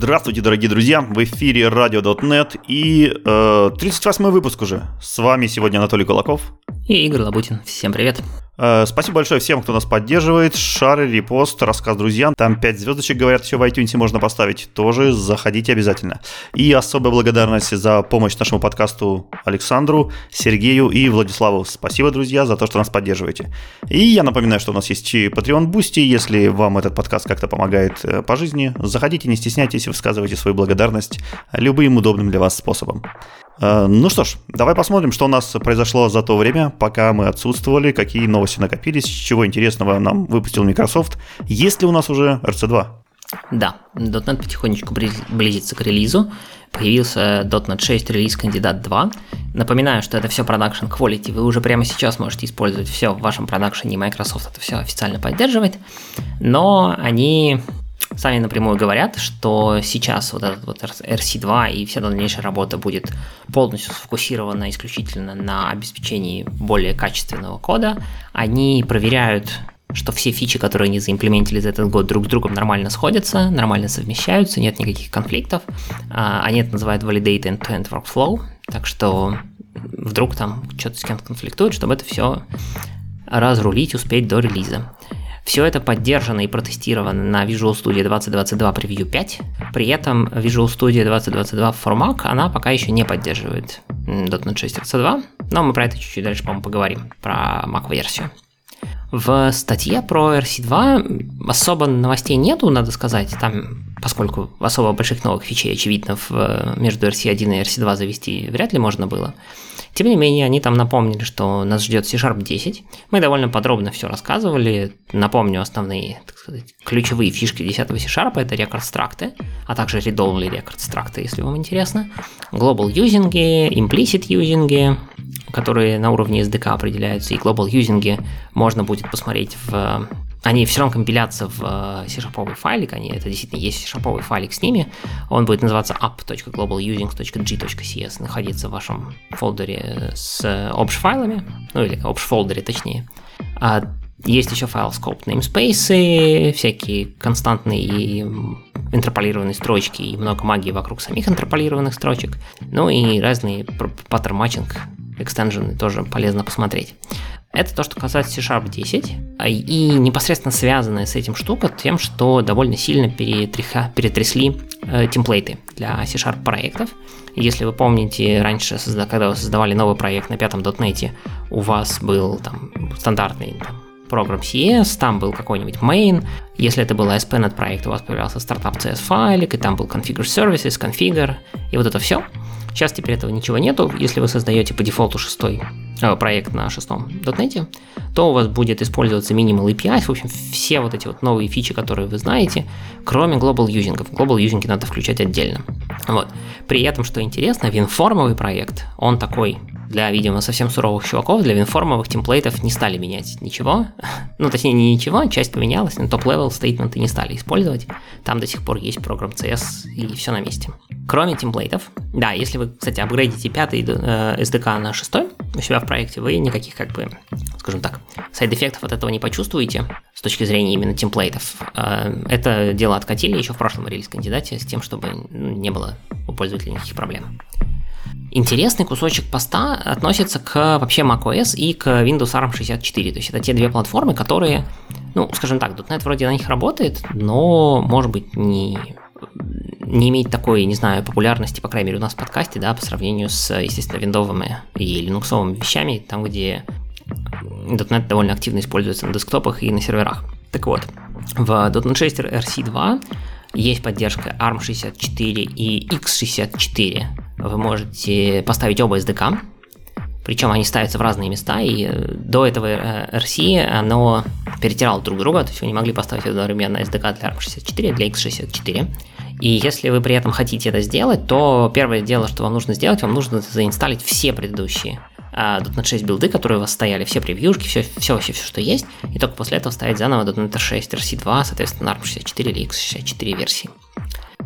Здравствуйте, дорогие друзья! В эфире Radio.net и э, 38 выпуск уже. С вами сегодня Анатолий Кулаков. И Игорь Лабутин. Всем привет. Э, спасибо большое всем, кто нас поддерживает. Шары, репост, рассказ друзьям. Там 5 звездочек, говорят, все в iTunes можно поставить. Тоже заходите обязательно. И особая благодарность за помощь нашему подкасту Александру, Сергею и Владиславу. Спасибо, друзья, за то, что нас поддерживаете. И я напоминаю, что у нас есть Patreon Boosty. Если вам этот подкаст как-то помогает э, по жизни, заходите, не стесняйтесь, высказывайте свою благодарность любым удобным для вас способом. Э, ну что ж, давай посмотрим, что у нас произошло за то время, пока мы отсутствовали, какие новости накопились, чего интересного нам выпустил Microsoft. Есть ли у нас уже RC2? Да, .NET потихонечку близится к релизу. Появился .NET 6 релиз кандидат 2. Напоминаю, что это все production quality. Вы уже прямо сейчас можете использовать все в вашем продакшене. Microsoft это все официально поддерживает. Но они сами напрямую говорят, что сейчас вот этот вот RC2 и вся дальнейшая работа будет полностью сфокусирована исключительно на обеспечении более качественного кода. Они проверяют что все фичи, которые они заимплементили за этот год, друг с другом нормально сходятся, нормально совмещаются, нет никаких конфликтов. А, они это называют Validate End-to-End Workflow, так что вдруг там что-то с кем-то конфликтует, чтобы это все разрулить, успеть до релиза. Все это поддержано и протестировано на Visual Studio 2022 Preview 5. При этом Visual Studio 2022 for Mac, она пока еще не поддерживает .NET 6 RC2, но мы про это чуть-чуть дальше, по-моему, поговорим, про Mac-версию. В статье про RC2 особо новостей нету, надо сказать, там, поскольку особо больших новых фичей, очевидно, в, между RC1 и RC2 завести вряд ли можно было. Тем не менее, они там напомнили, что нас ждет C-Sharp 10. Мы довольно подробно все рассказывали. Напомню основные, так сказать, ключевые фишки 10 C-Sharp. Это рекорд-стракты, а также read-only рекорд-стракты, если вам интересно. Global using, implicit using, которые на уровне SDK определяются, и global using можно будет посмотреть в они все равно компилятся в э, C-шаповый файлик, они, это действительно есть C-шаповый файлик с ними, он будет называться app.globalusings.g.cs, находиться в вашем фолдере с obj файлами, ну или obj фолдере точнее. А есть еще файл scope namespace, всякие константные и интерполированные строчки и много магии вокруг самих интерполированных строчек, ну и разные matching экстенжены тоже полезно посмотреть. Это то, что касается C-Sharp 10. И непосредственно связанная с этим штука тем, что довольно сильно перетреха, перетрясли э, темплейты для C-Sharp проектов. Если вы помните, раньше, когда вы создавали новый проект на пятом .NET, у вас был там стандартный там, программ CS, там был какой-нибудь main. Если это был ASP.NET проект, у вас появлялся стартап CS файлик, и там был configure services, configure, и вот это все. Сейчас теперь этого ничего нету. Если вы создаете по дефолту шестой э, проект на шестом .NET, то у вас будет использоваться Minimal API, в общем, все вот эти вот новые фичи, которые вы знаете, кроме Global Using. Global Using надо включать отдельно. Вот. При этом, что интересно, винформовый проект, он такой для, видимо, совсем суровых чуваков, для винформовых template'ов не стали менять ничего. Ну, точнее, не ничего, часть поменялась, но top-level statement'ы не стали использовать. Там до сих пор есть Program.cs и все на месте. Кроме template'ов, да, если вы, кстати, апгрейдите пятый э, SDK на шестой у себя в проекте, вы никаких, как бы, скажем так, сайд-эффектов от этого не почувствуете с точки зрения именно темплейтов. Э, это дело откатили еще в прошлом релиз-кандидате с тем, чтобы ну, не было у пользователей никаких проблем. Интересный кусочек поста относится к вообще macOS и к Windows ARM 64. То есть это те две платформы, которые, ну, скажем так, .NET вроде на них работает, но, может быть, не, не имеет такой, не знаю, популярности, по крайней мере, у нас в подкасте, да, по сравнению с, естественно, виндовыми и линуксовыми вещами, там, где .NET довольно активно используется на десктопах и на серверах. Так вот, в .NET 6 RC2 есть поддержка ARM64 и X64 вы можете поставить оба SDK, причем они ставятся в разные места, и э, до этого RC э, оно перетирало друг друга, то есть вы не могли поставить одновременно SDK для ARM64 для X64. И если вы при этом хотите это сделать, то первое дело, что вам нужно сделать, вам нужно заинсталить все предыдущие .NET 6 билды, которые у вас стояли, все превьюшки, все, все вообще, все, что есть, и только после этого ставить заново .NET 6 RC2, соответственно, ARM64 или X64 версии.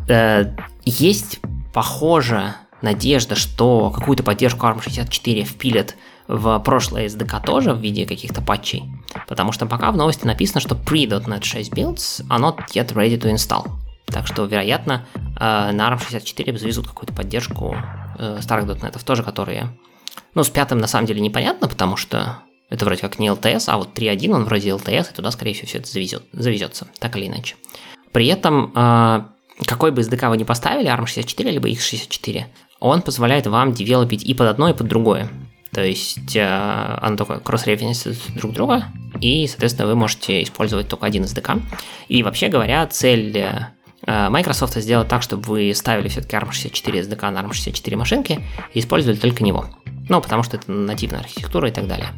Э, есть, похоже, надежда, что какую-то поддержку ARM64 впилят в прошлое SDK тоже в виде каких-то патчей, потому что пока в новости написано, что pre.NET 6 builds are not yet ready to install. Так что, вероятно, на ARM64 завезут какую-то поддержку старых дотнетов тоже, которые... Ну, с пятым на самом деле непонятно, потому что это вроде как не LTS, а вот 3.1 он вроде LTS, и туда, скорее всего, все это завезет, завезется, так или иначе. При этом, какой бы SDK вы ни поставили, ARM64 либо X64, он позволяет вам девелопить и под одно, и под другое. То есть э, оно такое кросс-референсит друг друга, и, соответственно, вы можете использовать только один SDK. И вообще говоря, цель э, Microsoft сделать так, чтобы вы ставили все-таки ARM64 SDK на ARM64 машинки и использовали только него. Ну, потому что это нативная архитектура и так далее.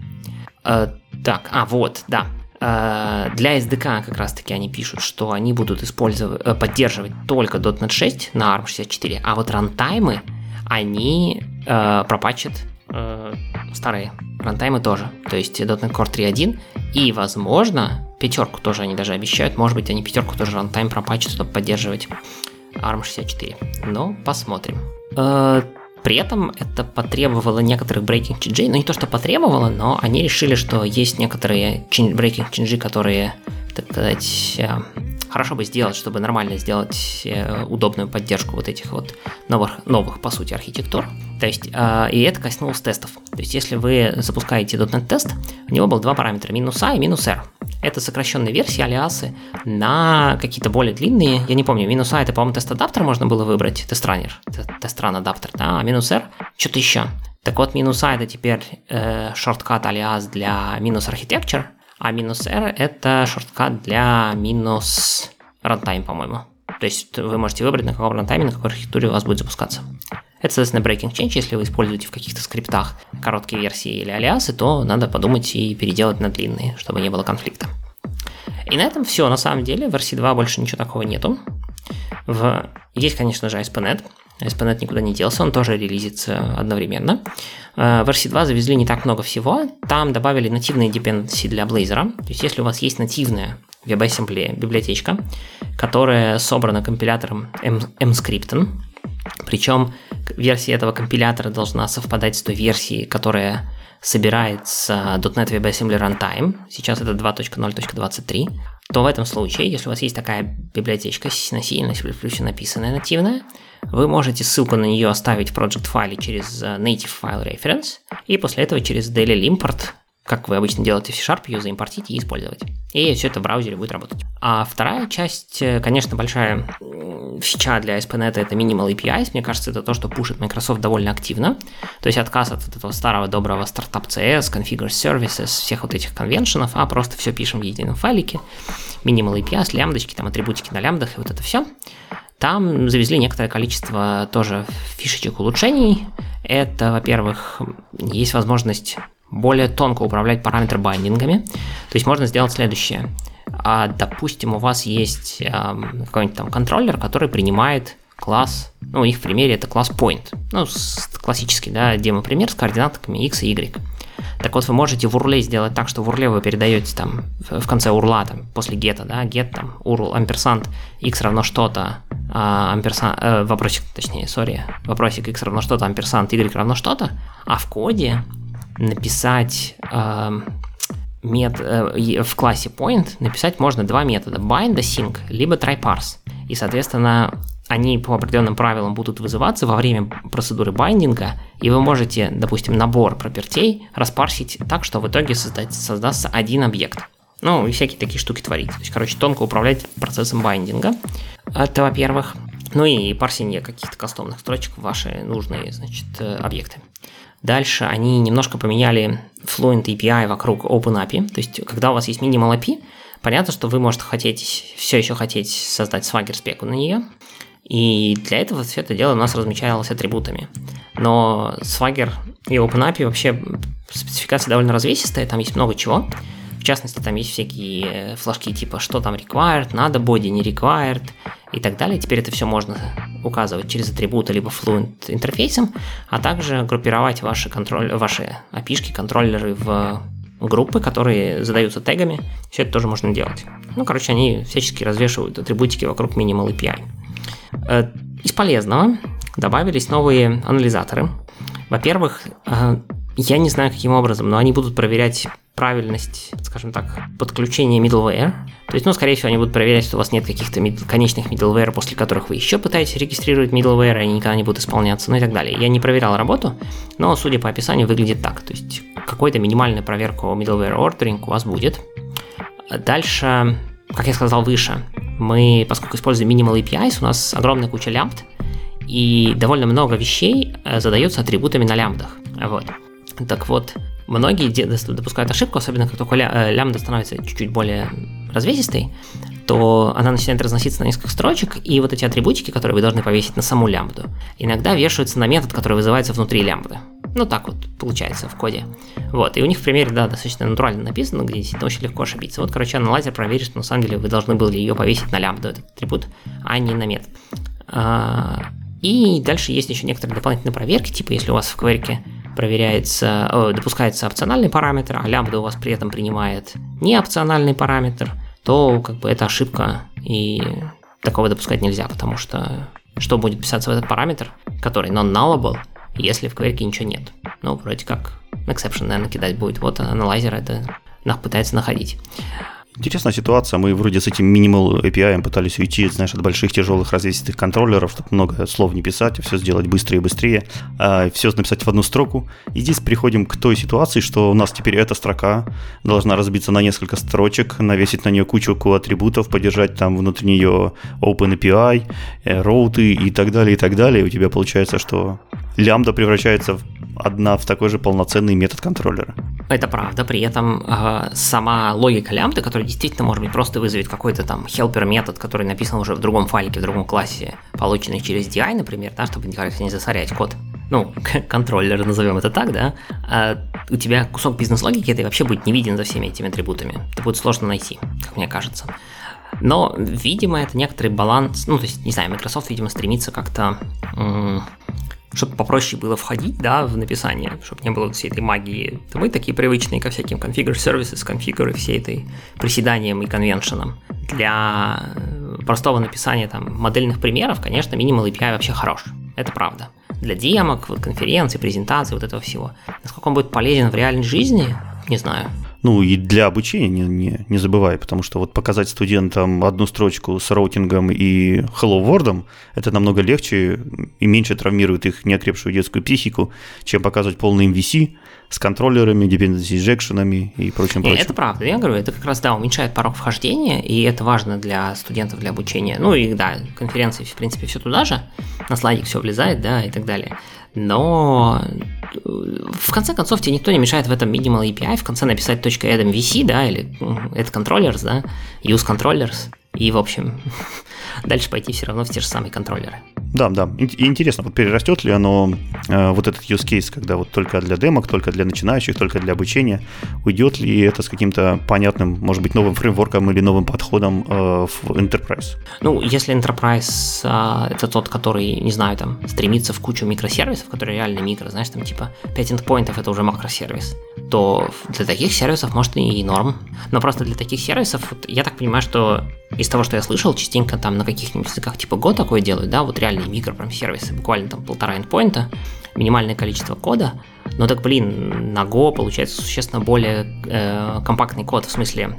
Э, так, а вот, да. Э, для SDK как раз-таки они пишут, что они будут использовать, э, поддерживать только .NET 6 на ARM64, а вот рантаймы они э, пропатчат э, старые рантаймы тоже. То есть .NET Core 3.1 и, возможно, пятерку тоже они даже обещают. Может быть, они пятерку тоже рантайм пропатчат, чтобы поддерживать ARM64. Но посмотрим. Э, при этом это потребовало некоторых breaking changes. Ну, не то, что потребовало, но они решили, что есть некоторые breaking changes, которые, так сказать, э, хорошо бы сделать, чтобы нормально сделать э, удобную поддержку вот этих вот новых, новых по сути, архитектур. То есть, э, и это коснулось тестов. То есть, если вы запускаете .NET тест, у него было два параметра, минус А и минус R. Это сокращенные версии, алиасы на какие-то более длинные. Я не помню, минус А это, по-моему, тест-адаптер можно было выбрать, тест-раннер, тест-ран адаптер, да, а минус R что-то еще. Так вот, минус А это теперь э, шорткат алиас для минус architecture, а минус R это шорткат для минус runtime, по-моему. То есть вы можете выбрать, на каком рантайме, на какой архитектуре у вас будет запускаться. Это, соответственно, breaking change. Если вы используете в каких-то скриптах короткие версии или алиасы, то надо подумать и переделать на длинные, чтобы не было конфликта. И на этом все. На самом деле в версии 2 больше ничего такого нету. В... Есть, конечно же, ASP.NET. ASP.NET никуда не делся, он тоже релизится одновременно. Э, в версии 2 завезли не так много всего. Там добавили нативные dependency для Blazor. То есть, если у вас есть нативная WebAssembly библиотечка, которая собрана компилятором mscripten, причем версия этого компилятора должна совпадать с той версией, которая собирается .NET WebAssembly Runtime, сейчас это 2.0.23, то в этом случае, если у вас есть такая библиотечка на C на C++ написанная нативная, вы можете ссылку на нее оставить в project файле через э, native file reference, и после этого через DLL import как вы обычно делаете в C-Sharp, ее заимпортить и использовать. И все это в браузере будет работать. А вторая часть, э, конечно, большая фича для ASP.NET это Minimal APIs. Мне кажется, это то, что пушит Microsoft довольно активно. То есть отказ от этого старого доброго стартап CS, Configure Services, всех вот этих конвеншенов, а просто все пишем в едином файлике. Minimal APIs, лямбдочки, там атрибутики на лямбдах и вот это все. Там завезли некоторое количество тоже фишечек улучшений. Это, во-первых, есть возможность более тонко управлять параметр байдингами. То есть можно сделать следующее. А, допустим, у вас есть а, какой-нибудь там контроллер, который принимает класс, ну, у них в примере это класс point, ну, классический, да, демо-пример с координатами x и y. Так вот, вы можете в урле сделать так, что в урле вы передаете там в конце урла, там, после гета, да, get там, урл, амперсант, x равно что-то, а, амперсант, э, вопросик, точнее, сори, вопросик x равно что-то, амперсант, y равно что-то, а в коде написать мет, э, в классе point написать можно два метода bind async либо try parse. И, соответственно, они по определенным правилам будут вызываться во время процедуры байдинга, и вы можете, допустим, набор пропертей распарсить так, что в итоге создать, создастся один объект. Ну, и всякие такие штуки творить. То есть, короче, тонко управлять процессом байдинга. Это, во-первых. Ну и парсинг каких-то кастомных строчек в ваши нужные, значит, э, объекты. Дальше они немножко поменяли Fluent API вокруг OpenAPI. То есть, когда у вас есть Minimal API, понятно, что вы, можете хотеть, все еще хотеть создать Swagger спеку на нее. И для этого все это дело у нас размечалось атрибутами. Но Swagger и OpenAPI вообще спецификация довольно развесистая, там есть много чего. В частности, там есть всякие флажки типа, что там required, надо, body не required и так далее. Теперь это все можно указывать через атрибуты либо Fluent интерфейсом, а также группировать ваши, контроль, ваши API, контроллеры в группы, которые задаются тегами. Все это тоже можно делать. Ну, короче, они всячески развешивают атрибутики вокруг Minimal API. Э, из полезного добавились новые анализаторы. Во-первых, э, я не знаю, каким образом, но они будут проверять правильность, скажем так, подключения middleware. То есть, ну, скорее всего, они будут проверять, что у вас нет каких-то мид- конечных middleware, после которых вы еще пытаетесь регистрировать middleware, и они никогда не будут исполняться, ну и так далее. Я не проверял работу, но, судя по описанию, выглядит так. То есть, какой-то минимальная проверка middleware ordering у вас будет. Дальше, как я сказал выше, мы, поскольку используем minimal APIs, у нас огромная куча лямбд, и довольно много вещей э, задается атрибутами на лямбдах. Вот. Так вот, многие допускают ошибку, особенно как только э, лямбда становится чуть-чуть более развесистой, то она начинает разноситься на несколько строчек, и вот эти атрибутики, которые вы должны повесить на саму лямбду, иногда вешаются на метод, который вызывается внутри лямбды. Ну так вот получается в коде. Вот, и у них в примере, да, достаточно натурально написано, где действительно очень легко ошибиться. Вот, короче, анализер проверит, что на самом деле вы должны были ее повесить на лямбду, этот атрибут, а не на метод. И дальше есть еще некоторые дополнительные проверки, типа если у вас в кверике проверяется, о, допускается опциональный параметр, а лямбда у вас при этом принимает не опциональный параметр, то как бы это ошибка, и такого допускать нельзя, потому что что будет писаться в этот параметр, который non-nullable, если в кверике ничего нет. Ну, вроде как exception, наверное, кидать будет. Вот аналайзер это пытается находить. Интересная ситуация. Мы вроде с этим Minimal API пытались уйти, знаешь, от больших тяжелых развесистых контроллеров, чтобы много слов не писать, а все сделать быстрее и быстрее, а все написать в одну строку. И здесь приходим к той ситуации, что у нас теперь эта строка должна разбиться на несколько строчек, навесить на нее кучу атрибутов, поддержать там внутри нее OpenAPI, э, роуты и так далее, и так далее. И у тебя получается, что лямбда превращается в одна в такой же полноценный метод контроллера. Это правда, при этом э, сама логика лямбды, которая действительно, может быть, просто вызовет какой-то там helper метод, который написан уже в другом файлике, в другом классе, полученный через DI, например, да, чтобы никак не засорять код. Ну, контроллер, назовем это так, да, а у тебя кусок бизнес-логики это вообще будет не виден за всеми этими атрибутами. Это будет сложно найти, как мне кажется. Но, видимо, это некоторый баланс, ну, то есть, не знаю, Microsoft, видимо, стремится как-то чтобы попроще было входить, да, в написание, чтобы не было всей этой магии. То мы такие привычные ко всяким configure services, и всей этой приседаниям и конвеншенам. Для простого написания там модельных примеров, конечно, Minimal API вообще хорош. Это правда. Для демок, конференций, презентаций, вот этого всего. Насколько он будет полезен в реальной жизни, не знаю. Ну и для обучения не, не, не забывай, потому что вот показать студентам одну строчку с роутингом и Hello World это намного легче и меньше травмирует их неокрепшую детскую психику, чем показывать полный MVC с контроллерами, dependency injection и прочим, прочим. Это правда, я говорю, это как раз, да, уменьшает порог вхождения, и это важно для студентов, для обучения. Ну и да, конференции, в принципе, все туда же, на слайдик все влезает, да, и так далее но в конце концов тебе никто не мешает в этом minimal API в конце написать .add MVC, да, или add controllers, да, use controllers, и, в общем, дальше пойти все равно в те же самые контроллеры. Да, да. И интересно, вот перерастет ли оно, э, вот этот use case, когда вот только для демок, только для начинающих, только для обучения, уйдет ли это с каким-то понятным, может быть, новым фреймворком или новым подходом э, в Enterprise? Ну, если Enterprise э, это тот, который, не знаю, там, стремится в кучу микросервисов, которые реально микро, знаешь, там типа 5 endpointов это уже макросервис, то для таких сервисов может и норм. Но просто для таких сервисов, вот, я так понимаю, что из того, что я слышал, частенько там на каких-нибудь языках типа Go такое делают, да, вот реальные микро прям сервисы, буквально там полтора endpoint, минимальное количество кода, но так, блин, на Go получается существенно более э, компактный код, в смысле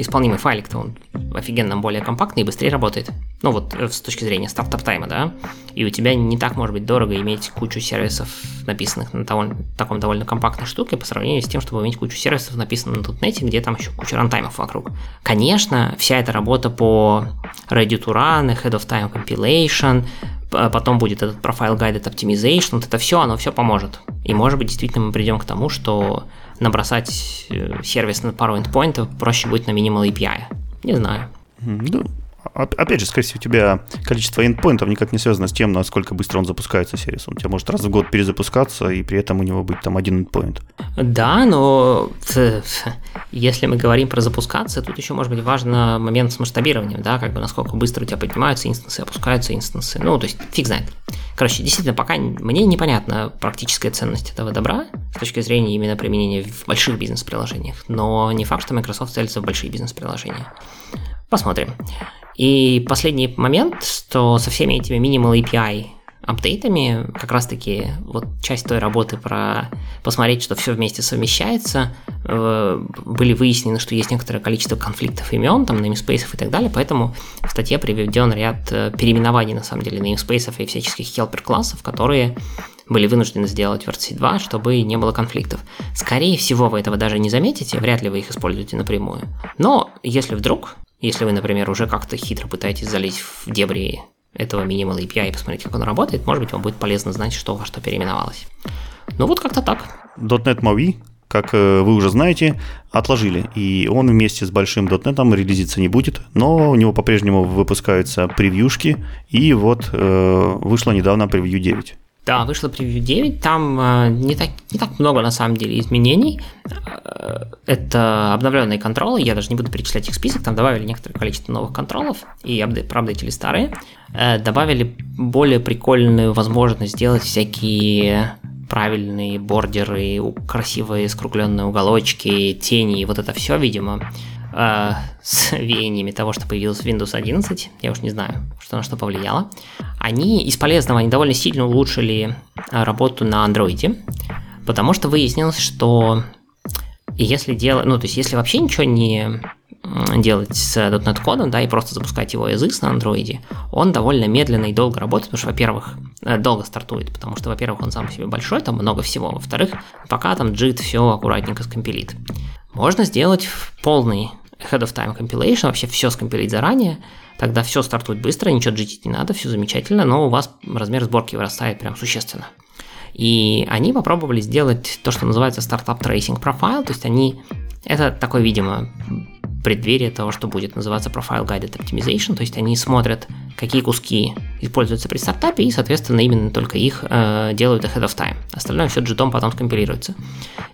исполнимый файлик-то он офигенно более компактный и быстрее работает. Ну вот э, с точки зрения стартап тайма, да. И у тебя не так может быть дорого иметь кучу сервисов, написанных на того, таком довольно компактной штуке, по сравнению с тем, чтобы иметь кучу сервисов, написанных на .NET, где там еще куча рантаймов вокруг. Конечно, вся эта работа по ready to run, ahead of time compilation, потом будет этот profile guided optimization, вот это все, оно все поможет. И может быть действительно мы придем к тому, что набросать э, сервис на пару эндпоинтов проще будет на Minimal API. Не знаю. Ну, опять же, скорее всего, у тебя количество эндпоинтов никак не связано с тем, насколько быстро он запускается сервис. Он у тебя может раз в год перезапускаться, и при этом у него быть там один эндпоинт. Да, но если мы говорим про запускаться, тут еще может быть важно момент с масштабированием, да, как бы насколько быстро у тебя поднимаются инстансы, опускаются инстансы. Ну, то есть фиг знает. Короче, действительно, пока мне непонятна практическая ценность этого добра с точки зрения именно применения в больших бизнес-приложениях, но не факт, что Microsoft целится в большие бизнес-приложения. Посмотрим. И последний момент, что со всеми этими Minimal API апдейтами, как раз-таки вот часть той работы про посмотреть, что все вместе совмещается, э, были выяснены, что есть некоторое количество конфликтов имен, там, namespace и так далее, поэтому в статье приведен ряд э, переименований, на самом деле, namespace и всяческих helper классов, которые были вынуждены сделать в RC2, чтобы не было конфликтов. Скорее всего, вы этого даже не заметите, вряд ли вы их используете напрямую. Но если вдруг, если вы, например, уже как-то хитро пытаетесь залезть в дебри этого Minimal API и посмотреть, как он работает, может быть, вам будет полезно знать, что во что переименовалось. Ну вот как-то так. .NET MAUI, как э, вы уже знаете, отложили, и он вместе с большим .NET релизиться не будет, но у него по-прежнему выпускаются превьюшки, и вот э, вышло недавно превью 9. Да, вышло превью 9, там э, не, так, не так много на самом деле изменений. Э, это обновленные контролы, я даже не буду перечислять их список, там добавили некоторое количество новых контролов и апдейт, проапдейтили старые. Э, добавили более прикольную возможность сделать всякие правильные бордеры, красивые скругленные уголочки, тени, и вот это все, видимо, э, с веяниями того, что появилось в Windows 11, я уж не знаю, что на что повлияло, они из полезного, они довольно сильно улучшили э, работу на Android, потому что выяснилось, что если делать, ну, то есть если вообще ничего не делать с .NET кодом, да, и просто запускать его X на андроиде, он довольно медленно и долго работает, потому что, во-первых, э, долго стартует, потому что, во-первых, он сам по себе большой, там много всего, во-вторых, пока там JIT все аккуратненько скомпилит. Можно сделать полный ahead of time compilation, вообще все скомпилить заранее, тогда все стартует быстро, ничего джитить не надо, все замечательно, но у вас размер сборки вырастает прям существенно. И они попробовали сделать то, что называется Startup Tracing Profile, то есть они, это такой, видимо, преддверие того, что будет называться Profile Guided Optimization, то есть они смотрят, какие куски используются при стартапе, и, соответственно, именно только их э, делают ahead of time. Остальное все джитом потом скомпилируется.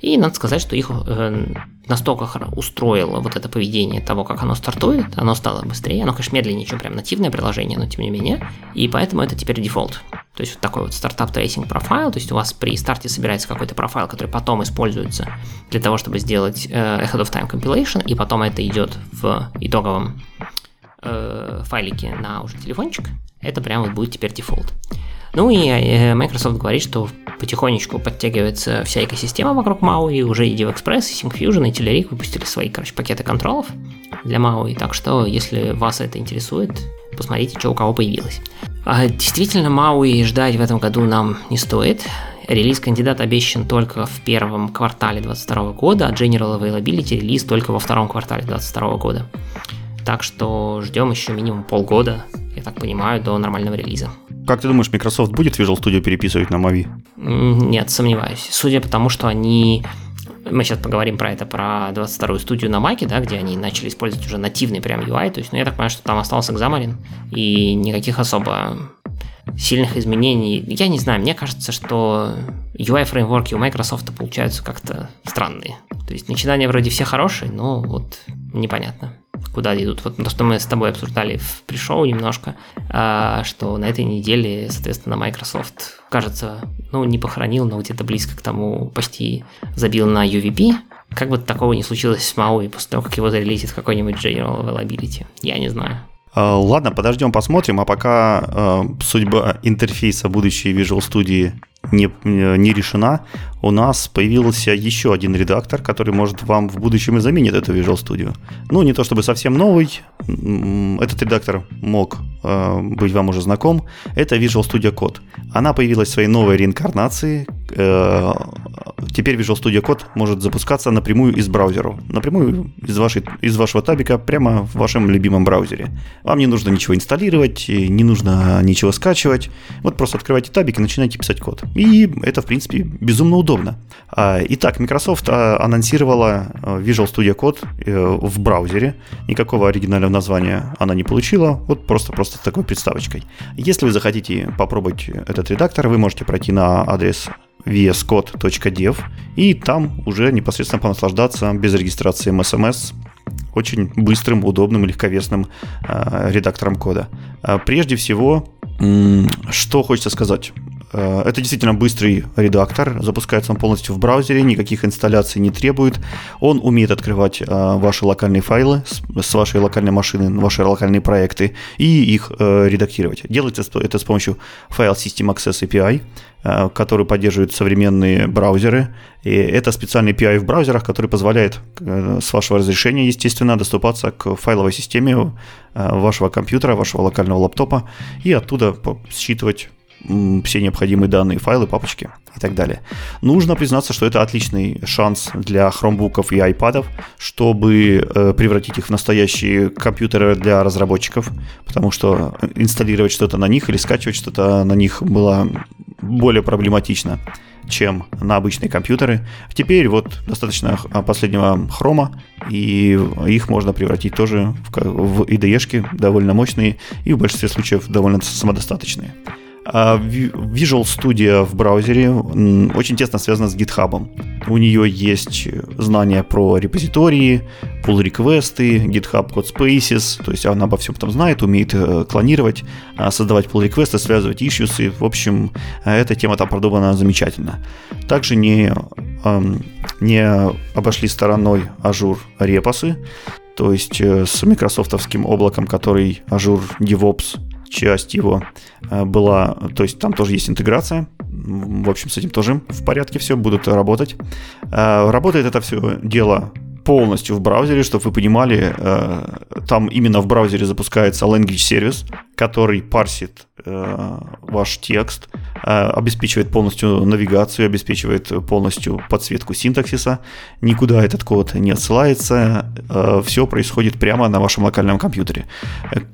И надо сказать, что их э, настолько устроило вот это поведение того, как оно стартует, оно стало быстрее, оно, конечно, медленнее, чем прям нативное приложение, но тем не менее, и поэтому это теперь дефолт. То есть вот такой вот startup tracing profile, то есть у вас при старте собирается какой-то профайл, который потом используется для того, чтобы сделать э, ahead of time compilation, и потом это идет в итоговом э, файлике на уже телефончик, это прям вот будет теперь дефолт. Ну и э, Microsoft говорит, что потихонечку подтягивается вся экосистема вокруг MAUI, уже и DevExpress, и SyncFusion, и Telerik выпустили свои, короче, пакеты контролов для MAUI, так что, если вас это интересует, посмотрите, что у кого появилось. А, действительно, MAUI ждать в этом году нам не стоит. Релиз кандидат обещан только в первом квартале 2022 года, а General Availability релиз только во втором квартале 2022 года. Так что ждем еще минимум полгода, я так понимаю, до нормального релиза. Как ты думаешь, Microsoft будет Visual Studio переписывать на Mavi? Нет, сомневаюсь. Судя по тому, что они мы сейчас поговорим про это, про 22-ю студию на Маке, да, где они начали использовать уже нативный прям UI, то есть, ну, я так понимаю, что там остался Xamarin, и никаких особо сильных изменений. Я не знаю, мне кажется, что UI-фреймворки у Microsoft получаются как-то странные. То есть начинания вроде все хорошие, но вот непонятно куда идут. Вот то, что мы с тобой обсуждали в пришоу немножко, а, что на этой неделе, соответственно, Microsoft, кажется, ну, не похоронил, но где-то близко к тому почти забил на UVP. Как бы такого не случилось с MAUI после того, как его зарелизит какой-нибудь General Availability. Я не знаю. А, ладно, подождем, посмотрим. А пока э, судьба интерфейса будущей Visual Studio не, не решена, у нас появился еще один редактор, который, может, вам в будущем и заменит эту Visual Studio. Ну, не то чтобы совсем новый, этот редактор мог э, быть вам уже знаком, это Visual Studio Code. Она появилась в своей новой реинкарнации. Э, теперь Visual Studio Code может запускаться напрямую из браузера, напрямую из, вашей, из вашего табика прямо в вашем любимом браузере. Вам не нужно ничего инсталлировать, не нужно ничего скачивать. Вот просто открывайте табик и начинайте писать код. И это, в принципе, безумно удобно. А, итак, Microsoft а, анонсировала а, Visual Studio Code э, в браузере. Никакого оригинального названия она не получила. Вот просто-просто такой приставочкой. Если вы захотите попробовать этот редактор, вы можете пройти на адрес vscode.dev и там уже непосредственно понаслаждаться без регистрации MSMS очень быстрым, удобным, легковесным редактором кода. Прежде всего, что хочется сказать. Э, это действительно быстрый редактор, запускается он полностью в браузере, никаких инсталляций не требует. Он умеет открывать э, ваши локальные файлы с вашей локальной машины, ваши локальные проекты и их редактировать. Делается это с помощью File System Access API, который поддерживает современные браузеры. И это специальный API в браузерах, который позволяет с вашего разрешения, естественно, доступаться к файловой системе вашего компьютера, вашего локального лаптопа и оттуда считывать все необходимые данные, файлы, папочки и так далее. Нужно признаться, что это отличный шанс для хромбуков и айпадов, чтобы э, превратить их в настоящие компьютеры для разработчиков, потому что инсталлировать что-то на них или скачивать что-то на них было более проблематично чем на обычные компьютеры. Теперь вот достаточно последнего хрома, и их можно превратить тоже в IDE-шки довольно мощные и в большинстве случаев довольно самодостаточные. А Visual Studio в браузере очень тесно связана с GitHub. У нее есть знания про репозитории, pull реквесты GitHub Code Spaces, то есть она обо всем там знает, умеет э, клонировать, а, создавать pull реквесты связывать issues. В общем, эта тема там продумана замечательно. Также не, не обошли стороной Azure репосы, то есть э, с микрософтовским облаком, который Azure DevOps часть его э, была, то есть там тоже есть интеграция, в общем, с этим тоже в порядке все, будут работать. Э, работает это все дело полностью в браузере, чтобы вы понимали, э, там именно в браузере запускается language сервис, который парсит ваш текст, обеспечивает полностью навигацию, обеспечивает полностью подсветку синтаксиса, никуда этот код не отсылается, все происходит прямо на вашем локальном компьютере.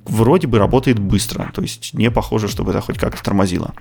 Вроде бы работает быстро, то есть не похоже, чтобы это хоть как-то тормозило.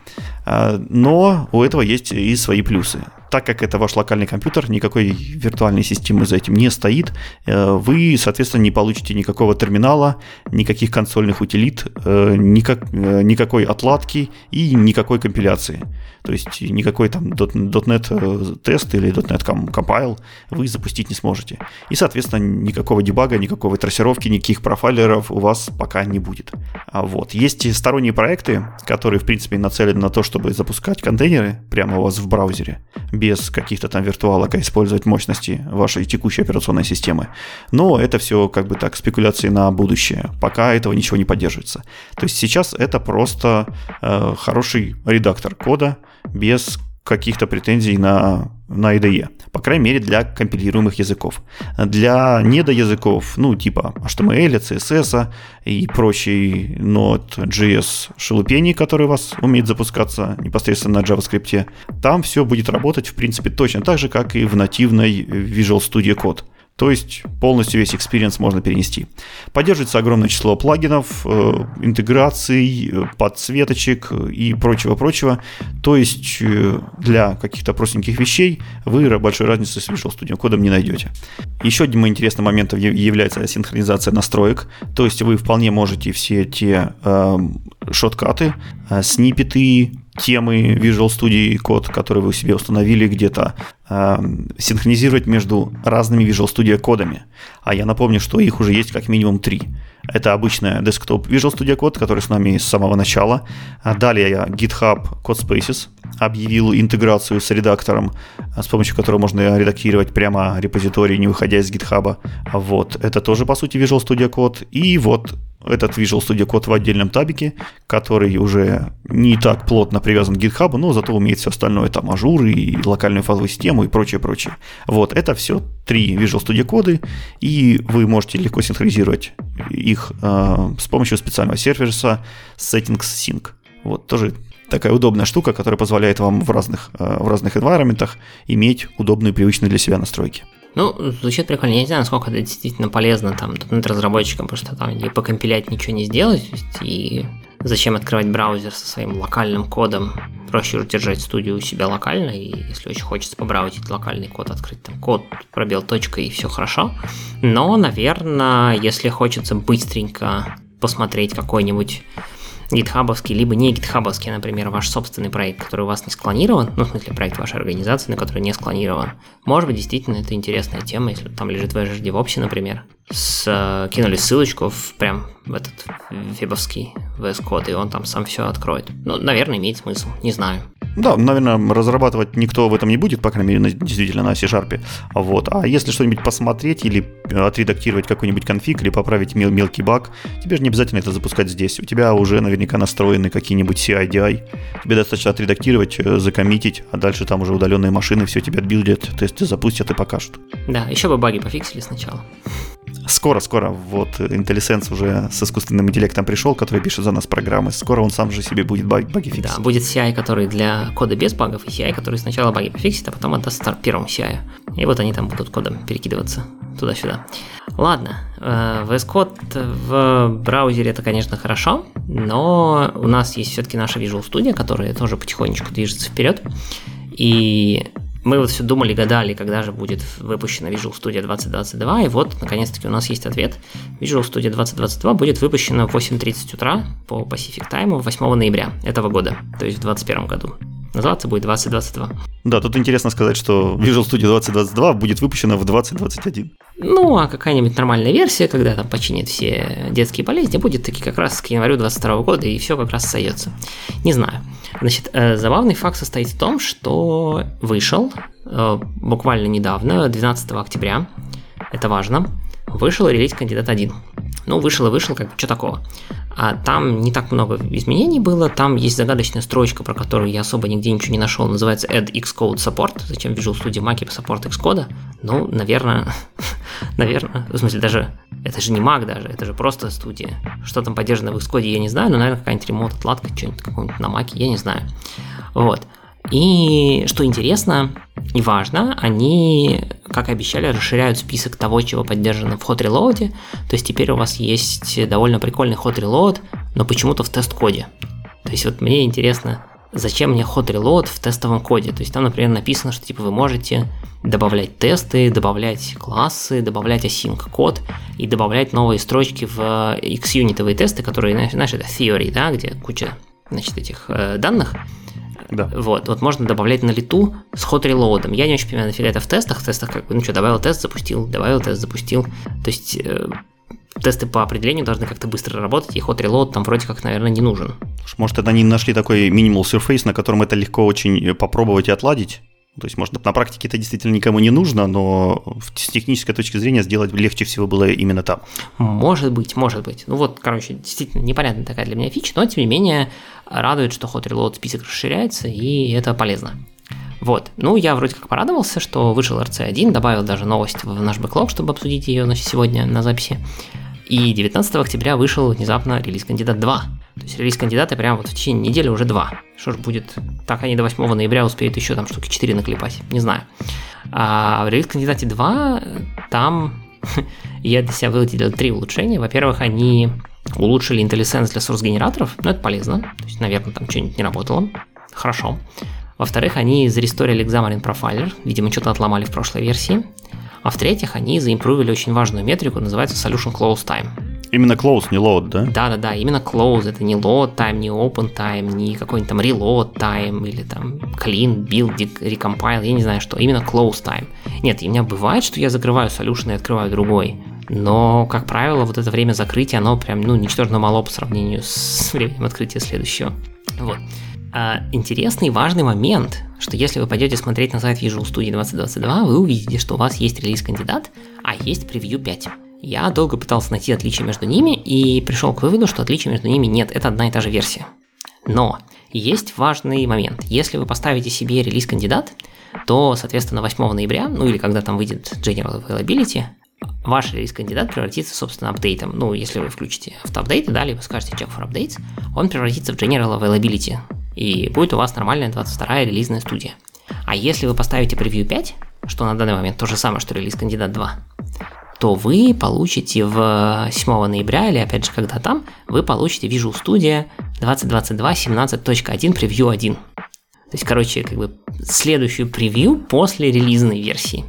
Но у этого есть и свои плюсы. Так как это ваш локальный компьютер, никакой виртуальной системы за этим не стоит, э, вы, соответственно, не получите никакого терминала, никаких консольных утилит, э, никак, э, никакой отладки и никакой компиляции. То есть никакой там .NET тест или .NET compile вы запустить не сможете. И, соответственно, никакого дебага, никакой трассировки, никаких профайлеров у вас пока не будет. А вот. Есть сторонние проекты, которые, в принципе, нацелены на то, чтобы запускать контейнеры прямо у вас в браузере без каких-то там виртуалок, а использовать мощности вашей текущей операционной системы. Но это все как бы так спекуляции на будущее. Пока этого ничего не поддерживается. То есть сейчас это просто э, хороший редактор кода без каких-то претензий на, на IDE. По крайней мере, для компилируемых языков. Для недоязыков, ну, типа HTML, CSS и прочей Node.js шелупений, которые у вас умеют запускаться непосредственно на JavaScript, там все будет работать, в принципе, точно так же, как и в нативной Visual Studio Code. То есть полностью весь experience можно перенести. Поддерживается огромное число плагинов, э, интеграций, э, подсветочек и прочего-прочего. То есть э, для каких-то простеньких вещей вы большой разницы с Visual Studio кодом не найдете. Еще одним интересным моментом является синхронизация настроек. То есть вы вполне можете все те э, шоткаты, э, сниппеты, темы Visual Studio код, который вы себе установили где-то, э, синхронизировать между разными Visual Studio Code'ами. А я напомню, что их уже есть как минимум три. Это обычная desktop Visual Studio Code, который с нами с самого начала. А далее я GitHub Codespaces объявил интеграцию с редактором, с помощью которого можно редактировать прямо репозиторий, не выходя из GitHub. Вот. Это тоже, по сути, Visual Studio Code. И вот этот Visual Studio Code в отдельном tab ике, который уже не так плотно привязан к GitHub, но зато умеет все остальное, там Azure и локальную файловую систему и прочее, прочее. Вот, это все три Visual Studio коды, и вы можете легко синхронизировать их э, с помощью специального сервиса Settings Sync. Вот, тоже такая удобная штука, которая позволяет вам в разных, э, в разных environment иметь удобные, привычные для себя настройки. Ну, звучит прикольно. Я не знаю, насколько это действительно полезно там разработчикам, потому что там и покомпилять ничего не сделать, и зачем открывать браузер со своим локальным кодом. Проще держать студию у себя локально, и если очень хочется побраузить локальный код, открыть там код, пробел точка, и все хорошо. Но, наверное, если хочется быстренько посмотреть какой-нибудь гитхабовский, либо не гитхабовский, например, ваш собственный проект, который у вас не склонирован, ну, в смысле, проект вашей организации, на который не склонирован, может быть, действительно, это интересная тема, если там лежит в DevOps, например, с, э, кинули ссылочку в, прям в этот вебовский VS Code, и он там сам все откроет. Ну, наверное, имеет смысл, не знаю. Да, наверное, разрабатывать никто в этом не будет, по крайней мере, действительно на C-Sharp. Вот. А если что-нибудь посмотреть или отредактировать какой-нибудь конфиг или поправить мел- мелкий баг, тебе же не обязательно это запускать здесь. У тебя уже наверняка настроены какие-нибудь CI, Тебе достаточно отредактировать, э, закоммитить, а дальше там уже удаленные машины все тебя отбилдят, тесты запустят и покажут. Да, еще бы баги пофиксили сначала. Скоро, скоро. Вот IntelliSense уже с искусственным интеллектом пришел, который пишет за нас программы. Скоро он сам же себе будет баги фиксить. Да, будет CI, который для кода без багов, и CI, который сначала баги пофиксит, а потом отдаст первому CI. И вот они там будут кодом перекидываться туда-сюда. Ладно, э, VS Code в браузере это, конечно, хорошо, но у нас есть все-таки наша Visual Studio, которая тоже потихонечку движется вперед. И мы вот все думали, гадали, когда же будет выпущена Visual Studio 2022, и вот, наконец-таки, у нас есть ответ. Visual Studio 2022 будет выпущена в 8.30 утра по Pacific Time 8 ноября этого года, то есть в 2021 году. Называться будет 2022. Да, тут интересно сказать, что Visual Studio 2022 будет выпущена в 2021. Ну, а какая-нибудь нормальная версия, когда там починят все детские болезни, будет таки как раз к январю 2022 года, и все как раз сойдется. Не знаю. Значит, э, забавный факт состоит в том, что вышел э, буквально недавно, 12 октября, это важно, вышел релиз кандидат 1. Ну, вышел и вышел, как бы, что такого. А там не так много изменений было, там есть загадочная строчка, про которую я особо нигде ничего не нашел, называется Add Xcode Support, зачем Visual Studio Mac Support Xcode? Ну, наверное, наверное, в смысле даже, это же не Mac даже, это же просто студия. Что там поддержано в Xcode, я не знаю, но, наверное, какая-нибудь ремонт отладка, что-нибудь какого-нибудь на Mac, я не знаю. Вот. И что интересно и важно, они, как и обещали, расширяют список того, чего поддержано в Hot Reload. То есть теперь у вас есть довольно прикольный Hot Reload, но почему-то в тест-коде. То есть вот мне интересно, зачем мне Hot Reload в тестовом коде. То есть там, например, написано, что типа вы можете добавлять тесты, добавлять классы, добавлять async код и добавлять новые строчки в XUnit тесты, которые, знаешь, это theory, да, где куча значит, этих э, данных, да. Вот, вот можно добавлять на лету с hot reload. Я не очень понимаю, нафига это в тестах. В тестах как бы, ну что, добавил тест, запустил, добавил тест, запустил. То есть э, тесты по определению должны как-то быстро работать, и hot reload там вроде как, наверное, не нужен. Может, это они нашли такой minimal surface, на котором это легко очень попробовать и отладить? То есть, может, на практике это действительно никому не нужно, но с технической точки зрения сделать легче всего было именно там. Может быть, может быть. Ну вот, короче, действительно непонятная такая для меня фича, но тем не менее радует, что Hot Reload список расширяется, и это полезно. Вот. Ну, я вроде как порадовался, что вышел RC1, добавил даже новость в наш бэклог, чтобы обсудить ее значит, сегодня на записи. И 19 октября вышел внезапно релиз кандидат 2. То есть релиз кандидата прямо вот в течение недели уже два. Что ж будет? Так они до 8 ноября успеют еще там штуки 4 наклепать. Не знаю. А в релиз кандидате 2 там я для себя выделил три улучшения. Во-первых, они улучшили IntelliSense для source-генераторов, ну это полезно, то есть, наверное, там что-нибудь не работало, хорошо. Во-вторых, они заресторили Xamarin Profiler, видимо, что-то отломали в прошлой версии. А в-третьих, они заимпровили очень важную метрику, называется Solution Close Time. Именно close, не load, да? Да-да-да, именно close, это не load time, не open time, не какой-нибудь там reload time или там clean, build, recompile, я не знаю что, именно close time. Нет, у меня бывает, что я закрываю solution и открываю другой, но, как правило, вот это время закрытия, оно прям, ну, ничтожно мало по сравнению с временем открытия следующего. Вот. А, интересный важный момент, что если вы пойдете смотреть на сайт Visual Studio 2022, вы увидите, что у вас есть релиз-кандидат, а есть превью 5. Я долго пытался найти отличия между ними и пришел к выводу, что отличия между ними нет, это одна и та же версия. Но есть важный момент. Если вы поставите себе релиз-кандидат, то, соответственно, 8 ноября, ну или когда там выйдет General Availability, ваш релиз-кандидат превратится, собственно, апдейтом. Ну, если вы включите автоапдейты, далее вы скажете check for updates, он превратится в General Availability, и будет у вас нормальная 22-я релизная студия. А если вы поставите превью 5, что на данный момент то же самое, что релиз-кандидат 2, то вы получите в 7 ноября, или опять же когда там, вы получите Visual Studio 2022 17.1 превью 1. То есть, короче, как бы следующую превью после релизной версии.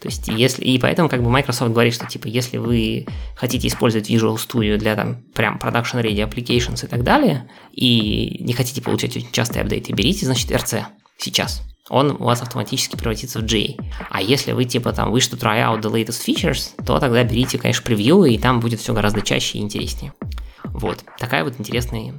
То есть, если, и поэтому как бы Microsoft говорит, что типа, если вы хотите использовать Visual Studio для там прям production ready applications и так далее, и не хотите получать очень частые апдейты, берите, значит, RC сейчас. Он у вас автоматически превратится в GA. А если вы типа там wish to try out the latest features, то тогда берите, конечно, превью, и там будет все гораздо чаще и интереснее. Вот, такая вот интересная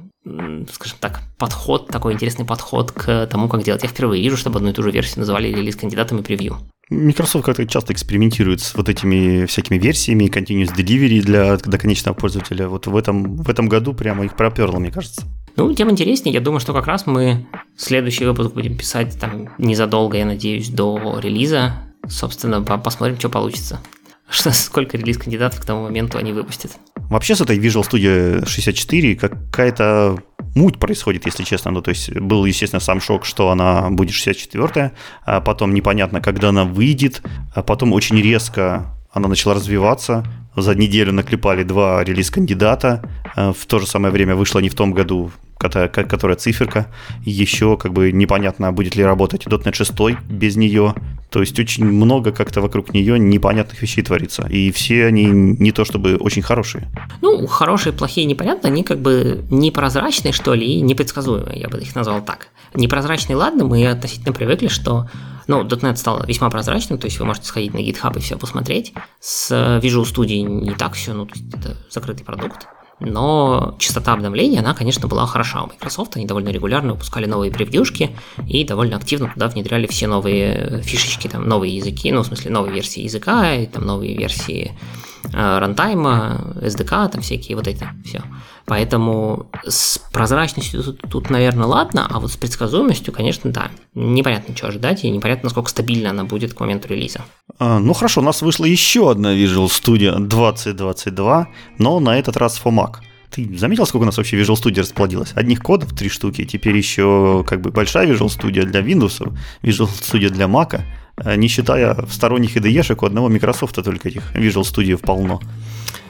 скажем так, подход, такой интересный подход к тому, как делать. Я впервые вижу, чтобы одну и ту же версию называли релиз кандидатами превью. Microsoft как-то часто экспериментирует с вот этими всякими версиями, continuous delivery для, для конечного пользователя. Вот в этом, в этом году прямо их проперло, мне кажется. Ну, тем интереснее. Я думаю, что как раз мы следующий выпуск будем писать там незадолго, я надеюсь, до релиза. Собственно, посмотрим, что получится. Что, сколько релиз-кандидатов к тому моменту они выпустят. Вообще с этой Visual Studio 64 какая-то муть происходит, если честно. Ну, то есть был, естественно, сам шок, что она будет 64-я, а потом непонятно, когда она выйдет, а потом очень резко она начала развиваться. За неделю наклепали два релиз-кандидата. А в то же самое время вышла не в том году которая, которая циферка. Еще как бы непонятно, будет ли работать .NET 6 без нее. То есть очень много как-то вокруг нее непонятных вещей творится. И все они не то чтобы очень хорошие. Ну, хорошие, плохие, непонятно. Они как бы непрозрачные, что ли, и непредсказуемые, я бы их назвал так. Непрозрачные, ладно, мы относительно привыкли, что ну, .NET стал весьма прозрачным, то есть вы можете сходить на GitHub и все посмотреть. С Visual Studio не так все, ну, то есть это закрытый продукт но частота обновления, она, конечно, была хороша у Microsoft, они довольно регулярно выпускали новые превьюшки и довольно активно туда внедряли все новые фишечки, там, новые языки, ну, в смысле, новые версии языка, и там новые версии э, рантайма, SDK, там всякие вот эти, все. Поэтому с прозрачностью тут, тут, наверное, ладно, а вот с предсказуемостью, конечно, да. Непонятно, что ожидать, и непонятно, насколько стабильно она будет к моменту релиза. А, ну хорошо, у нас вышла еще одна Visual Studio 2022, но на этот раз for Mac. Ты заметил, сколько у нас вообще Visual Studio расплодилось? Одних кодов три штуки, теперь еще как бы большая Visual Studio для Windows, Visual Studio для Mac, не считая сторонних IDE-шек, у одного Microsoft только этих Visual Studio полно.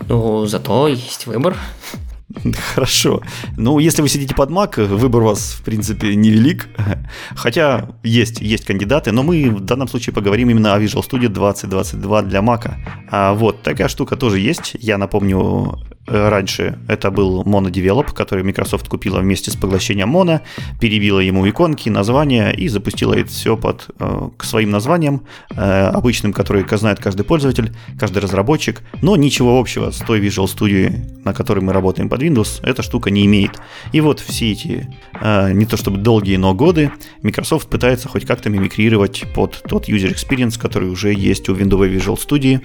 Ну, зато есть выбор. Хорошо. Ну, если вы сидите под Mac, выбор у вас, в принципе, невелик. Хотя есть, есть кандидаты, но мы в данном случае поговорим именно о Visual Studio 2022 для Mac. А вот такая штука тоже есть. Я напомню, раньше это был MonoDevelop, который Microsoft купила вместе с поглощением Mono, перебила ему иконки, названия и запустила это все под э, к своим названиям, э, обычным, которые знает каждый пользователь, каждый разработчик, но ничего общего с той Visual Studio, на которой мы работаем под Windows, эта штука не имеет. И вот все эти, э, не то чтобы долгие, но годы, Microsoft пытается хоть как-то мимикрировать под тот user experience, который уже есть у Windows Visual Studio,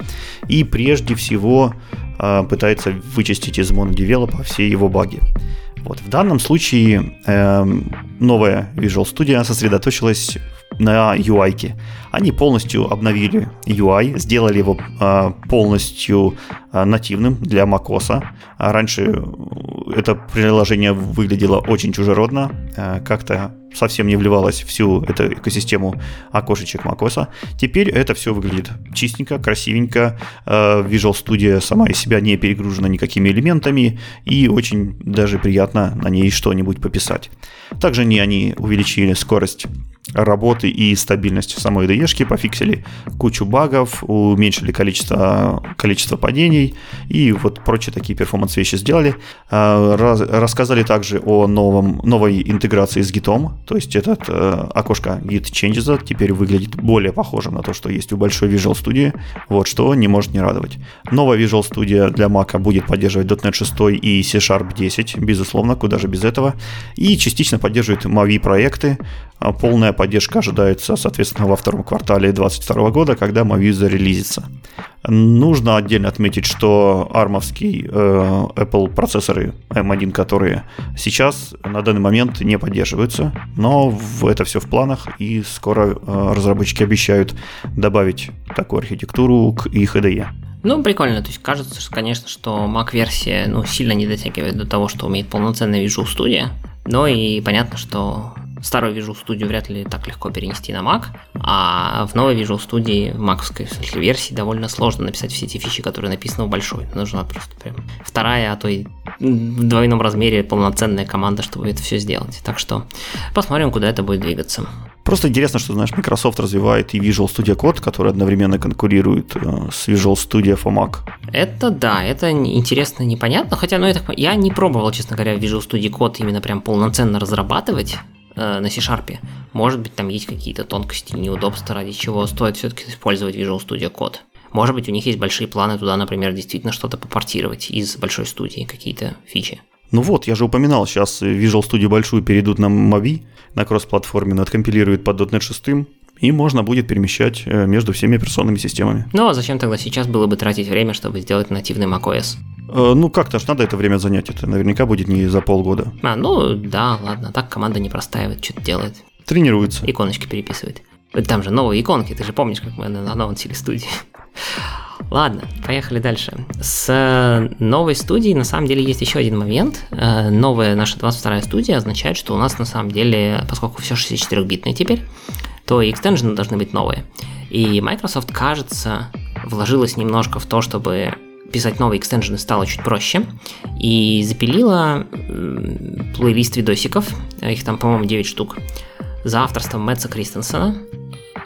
и прежде всего э, пытается вычистить из MonoDevelop все его баги. Вот. В данном случае э, новая Visual Studio сосредоточилась на UI. -ке. Они полностью обновили UI, сделали его э, полностью э, нативным для macOS. А раньше это приложение выглядело очень чужеродно, э, как-то совсем не вливалось всю эту экосистему окошечек macOS. Теперь это все выглядит чистенько, красивенько. Э, Visual Studio сама из себя не перегружена никакими элементами и очень даже приятно на ней что-нибудь пописать. Также не они увеличили скорость работы и стабильность самой IDE, пофиксили кучу багов, уменьшили количество, количество падений и вот прочие такие перформанс-вещи сделали. А, раз, рассказали также о новом, новой интеграции с гитом, то есть этот э, окошко Git Changes теперь выглядит более похожим на то, что есть у большой Visual Studio, вот что не может не радовать. Новая Visual Studio для Mac будет поддерживать .NET 6 и C-Sharp 10, безусловно, куда же без этого, и частично поддерживает Mavi проекты, а полная поддержка ожидается, соответственно, во втором квартале 2022 года, когда Mavi зарелизится. Нужно отдельно отметить, что армовские э, Apple процессоры M1, которые сейчас на данный момент не поддерживаются, но это все в планах, и скоро э, разработчики обещают добавить такую архитектуру к их IDE. Ну, прикольно. То есть кажется, что, конечно, что Mac-версия ну, сильно не дотягивает до того, что умеет полноценная Visual Studio. Но и понятно, что старую Visual Studio вряд ли так легко перенести на Mac, а в новой Visual Studio, маковской версии, довольно сложно написать все эти фичи, которые написаны в большой. Нужна просто прям вторая, а то и в двойном размере полноценная команда, чтобы это все сделать. Так что посмотрим, куда это будет двигаться. Просто интересно, что, знаешь, Microsoft развивает и Visual Studio Code, который одновременно конкурирует э, с Visual Studio for Mac. Это да, это интересно, непонятно. Хотя, ну, я, так, я не пробовал, честно говоря, Visual Studio Code именно прям полноценно разрабатывать. Э, на C-Sharp. Может быть, там есть какие-то тонкости, неудобства, ради чего стоит все-таки использовать Visual Studio Code. Может быть, у них есть большие планы туда, например, действительно что-то попортировать из большой студии, какие-то фичи. Ну вот, я же упоминал, сейчас Visual Studio большую перейдут на Mobi, на кросс-платформе, откомпилируют под .NET 6, и можно будет перемещать э, между всеми операционными системами. Ну а зачем тогда сейчас было бы тратить время, чтобы сделать нативный macOS? Э, ну как-то ж надо это время занять, это наверняка будет не за полгода. А, ну да, ладно, так команда не простаивает, что-то делает. Тренируется. Иконочки переписывает. Там же новые иконки, ты же помнишь, как мы анонсили студии. Ладно, поехали дальше. С новой студией на самом деле есть еще один момент. Э, новая наша 22 студия означает, что у нас на самом деле, поскольку все 64-битное теперь, то и экстенжены должны быть новые. И Microsoft, кажется, вложилась немножко в то, чтобы писать новые экстенжены стало чуть проще. И запилила плейлист видосиков, их там, по-моему, 9 штук, за авторством Мэтса Кристенсена,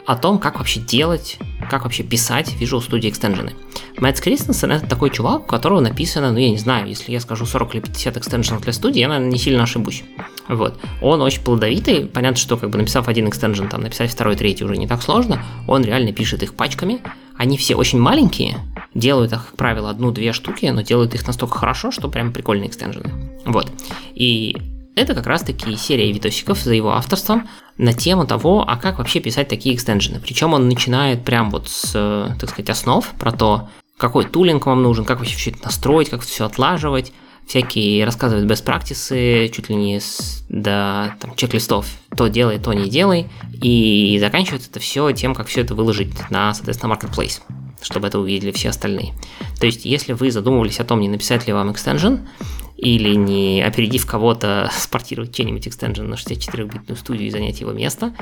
о том, как вообще делать, как вообще писать Visual Studio экстенжены. Мэтт Кристенсен это такой чувак, у которого написано, ну я не знаю, если я скажу 40 или 50 экстенженов для студии, я, наверное, не сильно ошибусь. Вот. Он очень плодовитый, понятно, что как бы написав один экстенжен, там написать второй, третий уже не так сложно, он реально пишет их пачками, они все очень маленькие, делают их, как правило, одну-две штуки, но делают их настолько хорошо, что прям прикольные экстенжены. Вот. И это как раз-таки серия видосиков за его авторством на тему того, а как вообще писать такие экстенжены. Причем он начинает прям вот с, так сказать, основ про то, какой тулинг вам нужен, как вообще все это настроить, как все отлаживать, всякие рассказывают best practices, чуть ли не с, до там, чек-листов, то делай, то не делай, и заканчивается это все тем, как все это выложить на, соответственно, marketplace чтобы это увидели все остальные. То есть, если вы задумывались о том, не написать ли вам экстенжен, или не опередив кого-то, спортировать чей-нибудь экстенжен на 64-битную студию и занять его место,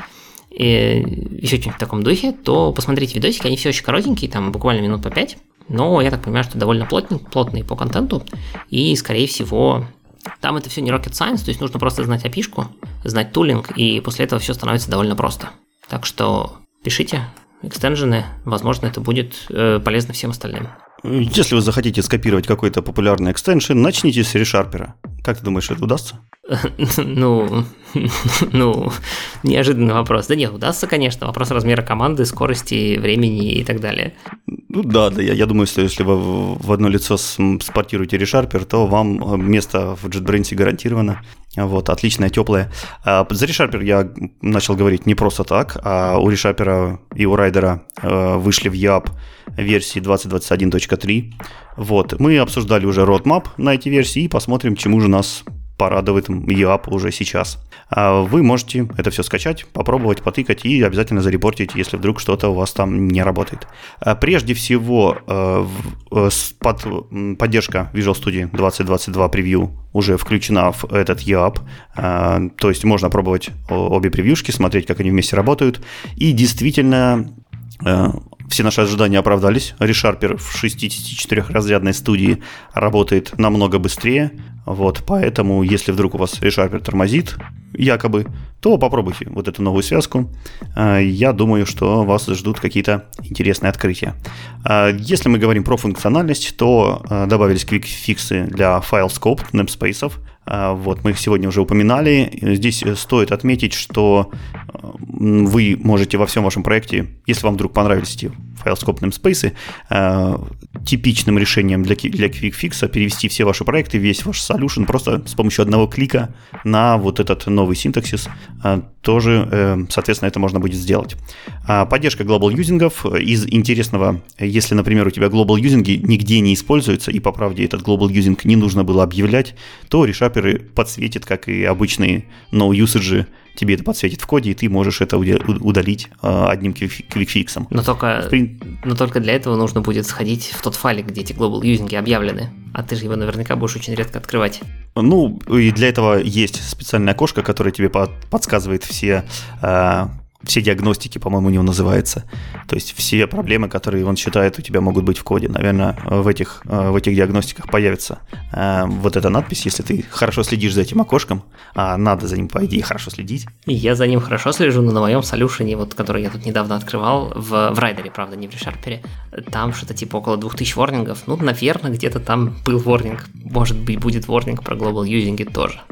и еще что-нибудь в таком духе, то посмотрите видосики, они все очень коротенькие, там буквально минут по 5, но я так понимаю, что довольно плотные, плотные по контенту, и, скорее всего, там это все не rocket science, то есть нужно просто знать опишку, знать тулинг, и после этого все становится довольно просто. Так что пишите экстенжены, возможно, это будет э, полезно всем остальным. Если вы захотите скопировать какой-то популярный экстеншн, начните с ReSharper. Как ты думаешь, это удастся? Ну, ну, неожиданный вопрос. Да нет, удастся, конечно. Вопрос размера команды, скорости, времени и так далее. Ну да, да, я, я думаю, что если вы в одно лицо спортируете ReSharper, то вам э, место в JetBrains гарантировано. Вот, отличное, теплое. А, за ReSharper я начал говорить не просто так, а у ReSharper и у Райдера э, вышли в YAP версии 2021.3. Вот, мы обсуждали уже roadmap на эти версии и посмотрим, чему же нас порадует EAP уже сейчас. А вы можете это все скачать, попробовать, потыкать и обязательно зарепортить, если вдруг что-то у вас там не работает. А прежде всего, э, э, под, поддержка Visual Studio 2022 превью уже включена в этот EAP, а, то есть можно пробовать обе превьюшки, смотреть, как они вместе работают. И действительно, э, все наши ожидания оправдались. ReSharper в 64-разрядной студии работает намного быстрее. Вот, поэтому, если вдруг у вас ReSharper тормозит, якобы, то попробуйте вот эту новую связку. А, я думаю, что вас ждут какие-то интересные открытия. А, если мы говорим про функциональность, то а, добавились квик-фиксы для файл scope namespace. Вот, мы их сегодня уже упоминали. Здесь стоит отметить, что вы можете во всем вашем проекте, если вам вдруг понравились эти файл-скоп namespace, типичным решением для, для QuickFix перевести все ваши проекты, весь ваш solution просто с помощью одного клика на вот этот новый синтаксис. А, тоже, э, соответственно, это можно будет сделать. А, поддержка global юзингов. Из интересного, если, например, у тебя global юзинги нигде не используются, и по правде этот global юзинг не нужно было объявлять, то решаперы подсветят, как и обычные no usage тебе это подсветит в коде, и ты можешь это удалить а, одним квикфиксом. Но только, но только для этого нужно будет сходить в тот файлик, где эти global юзинги объявлены. А ты же его наверняка будешь очень редко открывать. Ну, и для этого есть специальное окошко, которое тебе подсказывает все а, все диагностики, по-моему, у него называется. То есть все проблемы, которые он считает у тебя могут быть в коде. Наверное, в этих, в этих диагностиках появится э, вот эта надпись, если ты хорошо следишь за этим окошком, а надо за ним, по идее, хорошо следить. Я за ним хорошо слежу, но на моем солюшене, вот, который я тут недавно открывал, в, в райдере, правда, не в решарпере, там что-то типа около 2000 ворнингов. Ну, наверное, где-то там был ворнинг. Может быть, будет ворнинг про global юзинги тоже.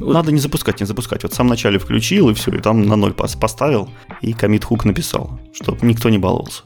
Ну, надо не запускать, не запускать. Вот в самом начале включил, и все, и там на ноль поставил и комит хук написал, чтобы никто не баловался.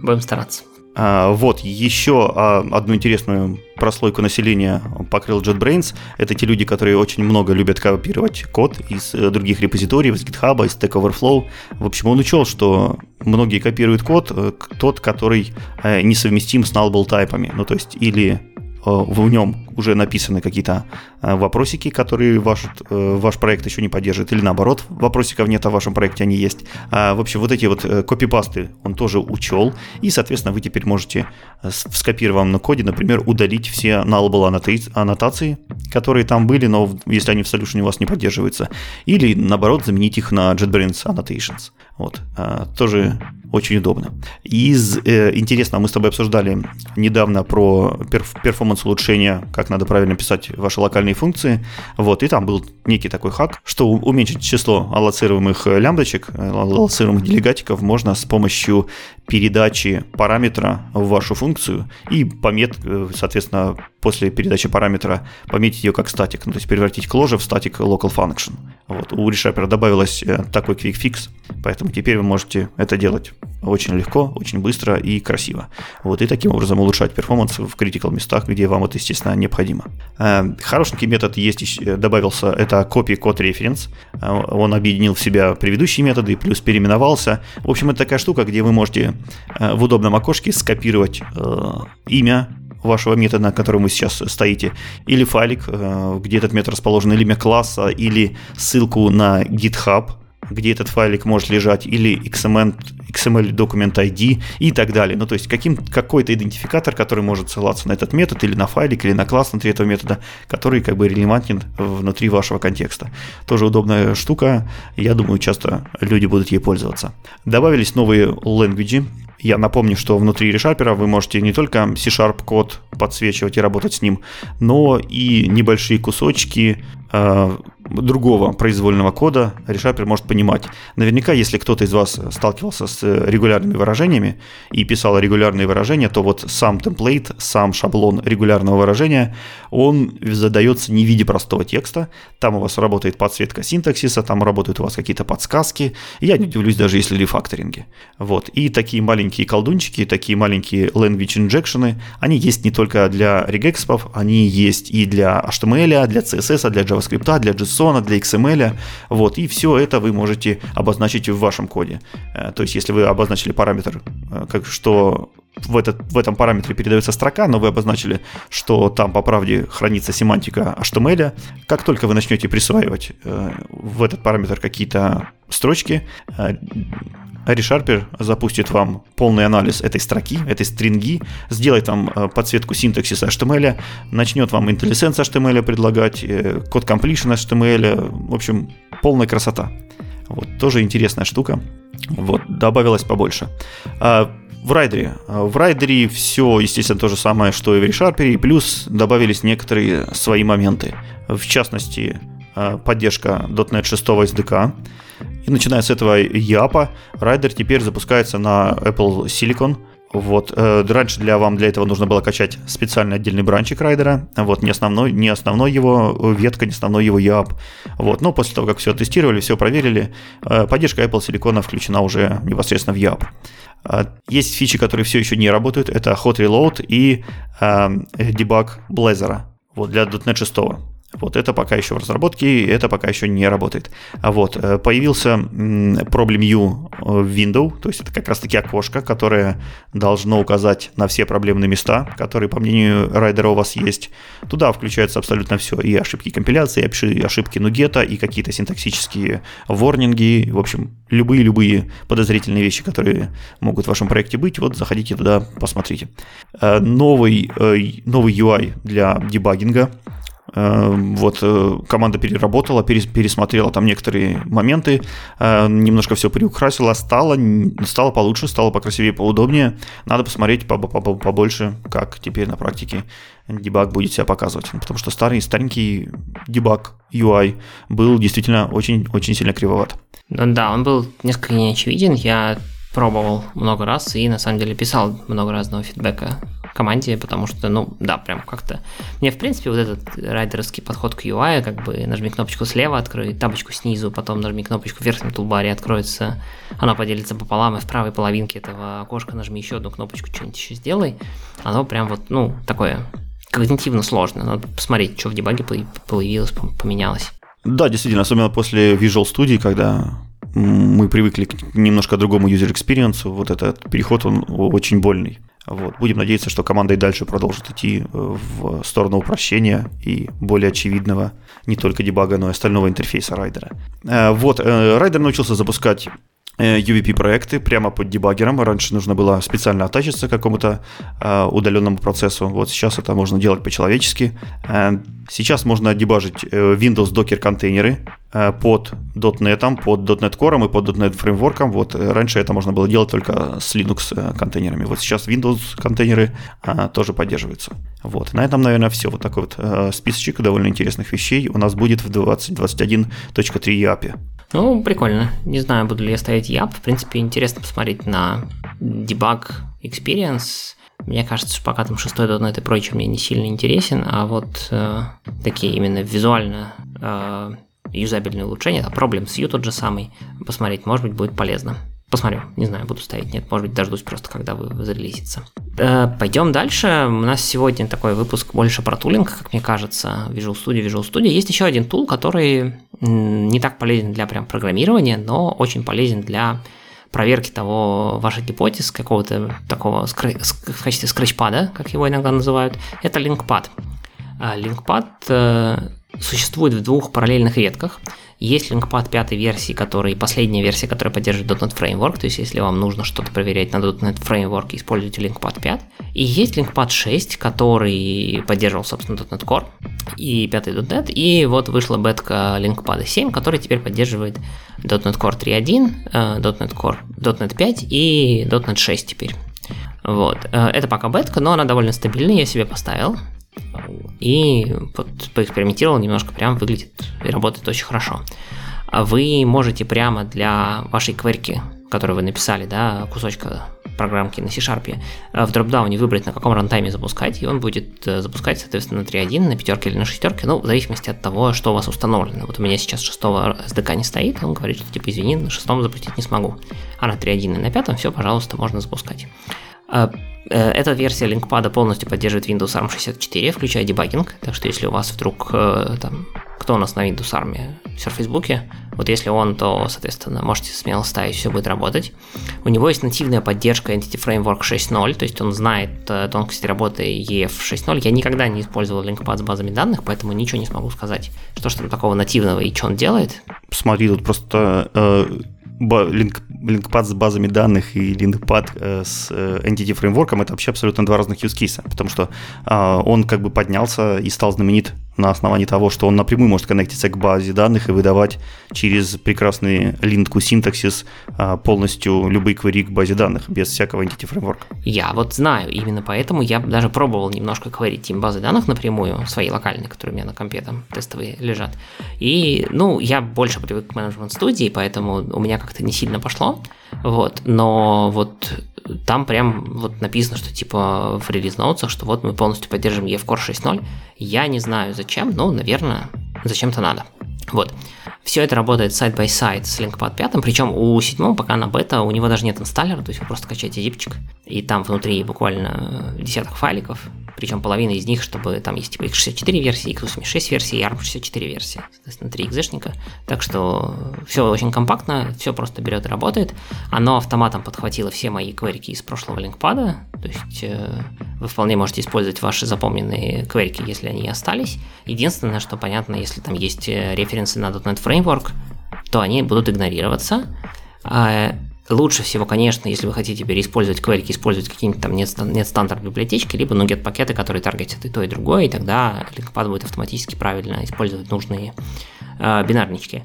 Будем стараться. А, вот, еще а, одну интересную прослойку населения покрыл JetBrains. Это те люди, которые очень много любят копировать код из э, других репозиториев, из GitHub, из Stack Overflow. В общем, он учел, что многие копируют код, э, тот, который э, несовместим с nullable тайпами. Ну, то есть, или в нем уже написаны какие-то э, вопросики, которые ваш, э, ваш проект еще не поддерживает, или наоборот, вопросиков нет, а в вашем проекте они есть. А, в общем, вот эти вот э, копипасты он тоже учел, и, соответственно, вы теперь можете в скопированном коде, например, удалить все nullable аннотации, которые там были, но если они в solution у вас не поддерживаются, или, наоборот, заменить их на JetBrains annotations. Вот, тоже очень удобно. Из э, интересного мы с тобой обсуждали недавно про перф, перформанс улучшения, как надо правильно писать ваши локальные функции. Вот, и там был некий такой хак, что уменьшить число аллоцируемых э, лямбдочек, э, аллоцируемых делегатиков можно с помощью передачи параметра в вашу функцию и помет, э, соответственно, после передачи параметра пометить ее как статик, ну, то есть превратить closure в статик local function. Вот. У ReSharper добавилось такой quick fix, поэтому теперь вы можете это делать очень легко, очень быстро и красиво. Вот, и таким образом улучшать перформанс в critical местах, где вам это, естественно, необходимо. Э, хорошенький метод есть, э, добавился, это copy code reference. Э, он объединил в себя предыдущие методы, плюс переименовался. В общем, это такая штука, где вы можете в удобном окошке скопировать имя вашего метода, на котором вы сейчас стоите, или файлик, где этот метод расположен, или имя класса, или ссылку на GitHub, где этот файлик может лежать, или XML, XML документ ID и так далее. Ну, то есть каким, какой-то идентификатор, который может ссылаться на этот метод или на файлик, или на класс внутри этого метода, который как бы релевантен внутри вашего контекста. Тоже удобная штука, я думаю, часто люди будут ей пользоваться. Добавились новые language, я напомню, что внутри ReSharper вы можете не только C-Sharp код подсвечивать и работать с ним, но и небольшие кусочки э, другого произвольного кода ReSharper может понимать. Наверняка, если кто-то из вас сталкивался с регулярными выражениями и писал регулярные выражения, то вот сам темплейт, сам шаблон регулярного выражения, он задается не в виде простого текста. Там у вас работает подсветка синтаксиса, там работают у вас какие-то подсказки. Я не удивлюсь даже если рефакторинги. Вот. И такие маленькие колдунчики, такие маленькие language injection, они есть не только для регекспов, они есть и для HTML, для CSS, для JavaScript, для JSON, JSON, для XML, вот, и все это вы можете обозначить в вашем коде. Э, то есть, если вы обозначили параметр, э, как что в, этот, в этом параметре передается строка, но вы обозначили, что там по правде хранится семантика HTML. Как только вы начнете присваивать э, в этот параметр какие-то строчки, ReSharper запустит вам полный анализ этой строки, этой стринги, сделает вам э, подсветку синтаксиса HTML, начнет вам IntelliSense HTML предлагать, э, код completion HTML, в общем, полная красота. Вот, тоже интересная штука. Вот, добавилось побольше. А, в Rider е. В Rider е все, естественно, то же самое, что и в ReSharper, и плюс добавились некоторые свои моменты. В частности, поддержка .NET 6 SDK, и начиная с этого EAP а, Rider теперь запускается на Apple Silicon. Вот. Э, раньше для вам для этого нужно было качать специальный отдельный branch ик Rider а. Вот. Не основной, не основной его ветка, не основной его EAP. Вот. Но после того, как все тестировали, все проверили, э, поддержка Apple Silicon включена уже непосредственно в. Э, есть фичи, которые все еще не работают. Это Hot Reload и э, Debug Blazor вот, для .NET 6. Вот это пока еще в разработке, это пока еще не работает. А вот э, появился Problem U в Windows, то есть это как раз-таки окошко, которое должно указать на все проблемные места, которые, по мнению райдера, у вас есть. Туда включается абсолютно все, и ошибки компиляции, и ошибки нугета, и какие-то синтаксические ворнинги, в общем, любые-любые подозрительные вещи, которые могут в вашем проекте быть, вот заходите туда, посмотрите. Э, новый, э, новый UI для дебагинга, вот э, команда переработала, пересмотрела там некоторые моменты, э, немножко все приукрасила, стало, стало получше, стало покрасивее, поудобнее. Надо посмотреть побольше, как теперь на практике дебаг будет себя показывать. Потому что старый, старенький дебаг UI был действительно очень-очень сильно кривоват. Ну да, он был несколько неочевиден. Я пробовал много раз и на самом деле писал много разного фидбэка команде, потому что, ну, да, прям как-то... Мне, в принципе, вот этот райдеровский подход к UI, как бы нажми кнопочку слева, открой табочку снизу, потом нажми кнопочку в верхнем тулбаре, откроется, она поделится пополам, и в правой половинке этого окошка нажми еще одну кнопочку, что-нибудь еще сделай. Оно прям вот, ну, такое когнитивно сложно. Надо посмотреть, что в дебаге появилось, поменялось. Да, действительно, особенно после Visual Studio, когда мы привыкли к немножко другому user experience, вот этот переход, он очень больный. Вот. Будем надеяться, что команда и дальше продолжит идти э, в сторону упрощения и более очевидного не только дебага, но и остального интерфейса райдера. Э, вот, э, райдер научился запускать UVP-проекты прямо под дебаггером. Раньше нужно было специально оттачиться к какому-то э, удаленному процессу. Вот сейчас это можно делать по-человечески. Э, сейчас можно дебажить э, Windows Docker контейнеры э, под .NET, под .NET Core и под .NET фреймворком. Вот э, раньше это можно было делать только с Linux э, контейнерами. Вот сейчас Windows контейнеры э, тоже поддерживаются. Вот. На этом, наверное, все. Вот такой вот э, списочек довольно интересных вещей у нас будет в 2021.3 API. Ну, прикольно. Не знаю, буду ли я ставить Яп. В принципе, интересно посмотреть на дебаг experience. Мне кажется, что пока там шестой .NET и прочее мне не сильно интересен, а вот э, такие именно визуально э, юзабельные улучшения, а проблем с тот же самый, посмотреть, может быть, будет полезно. Посмотрю, не знаю, буду ставить, нет, может быть, дождусь просто, когда вы зарелизится. Э, пойдем дальше. У нас сегодня такой выпуск больше про тулинг, как мне кажется, Visual Studio, Visual Studio. Есть еще один тул, который не так полезен для прям программирования, но очень полезен для проверки того ваших гипотез, какого-то такого в качестве скретчпада, как его иногда называют, это LinkPad. LinkPad э, существует в двух параллельных ветках. Есть LinkPad пятой версии, который последняя версия, которая поддерживает .NET Framework, то есть если вам нужно что-то проверять на .NET Framework, используйте LinkPad 5. И есть LinkPad 6, который поддерживал, собственно, .NET Core и пятый .NET, и вот вышла бетка LinkPad 7, который теперь поддерживает .NET Core 3.1, .NET Core, .NET 5 и .NET 6 теперь. Вот. Э, это пока бетка, но она довольно стабильная, я себе поставил. И вот поэкспериментировал немножко, прям выглядит и работает очень хорошо. А вы можете прямо для вашей кверки, которую вы написали, да, кусочка программки на C-Sharp, э, в дропдауне выбрать, на каком рантайме запускать, и он будет э, запускать, соответственно, на 3.1, на пятерке или на шестерке, ну, в зависимости от того, что у вас установлено. Вот у меня сейчас шестого SDK не стоит, он говорит, что, типа, извини, на шестом запустить не смогу. А на 3.1 и на пятом все, пожалуйста, можно запускать. А, э, эта версия LinkPad полностью поддерживает Windows ARM 64, включая дебагинг, так что если у вас вдруг э, там, кто у нас на Windows ARM? Surface Book, вот если он, то, соответственно, можете смело ставить, все будет работать. У него есть нативная поддержка Entity Framework 6.0, то есть он знает э, тонкости работы EF 6.0. Я никогда не использовал LinkPad с базами данных, поэтому ничего не смогу сказать, что же там такого нативного и что он делает. Смотри, тут просто э, линк, линкпад с базами данных и линкпад э, с э, Entity фреймворком это вообще абсолютно два разных use case, потому что э, он как бы поднялся и стал знаменит на основании того, что он напрямую может коннектиться к базе данных и выдавать через прекрасный линку синтаксис а, полностью любые query к базе данных без всякого entity фреймворка. Я вот знаю, именно поэтому я даже пробовал немножко кварить им базы данных напрямую, свои локальные, которые у меня на компе там тестовые лежат. И, ну, я больше привык к менеджмент студии, поэтому у меня как-то не сильно пошло. Вот, но вот там прям вот написано, что типа в релиз ноутсах, что вот мы полностью поддержим EF Core 6.0. Я не знаю зачем, но, наверное, зачем-то надо. Вот. Все это работает side-by-side с LinkPad 5, причем у седьмого пока на бета у него даже нет инсталлера, то есть вы просто качаете зипчик, и там внутри буквально десяток файликов, причем половина из них, чтобы там есть типа x64 версии, x86 версии и ARM64 версии, соответственно, 3 экзешника. Так что все очень компактно, все просто берет и работает. Оно автоматом подхватило все мои кверики из прошлого линкпада, то есть э, вы вполне можете использовать ваши запомненные кверики, если они остались. Единственное, что понятно, если там есть э, референсы на .NET Framework, то они будут игнорироваться. Лучше всего, конечно, если вы хотите переиспользовать кверики, использовать какие-нибудь там нет, нет стандарт библиотечки, либо нугет пакеты, которые таргетят и то, и другое, и тогда линкпад будет автоматически правильно использовать нужные э, бинарнички.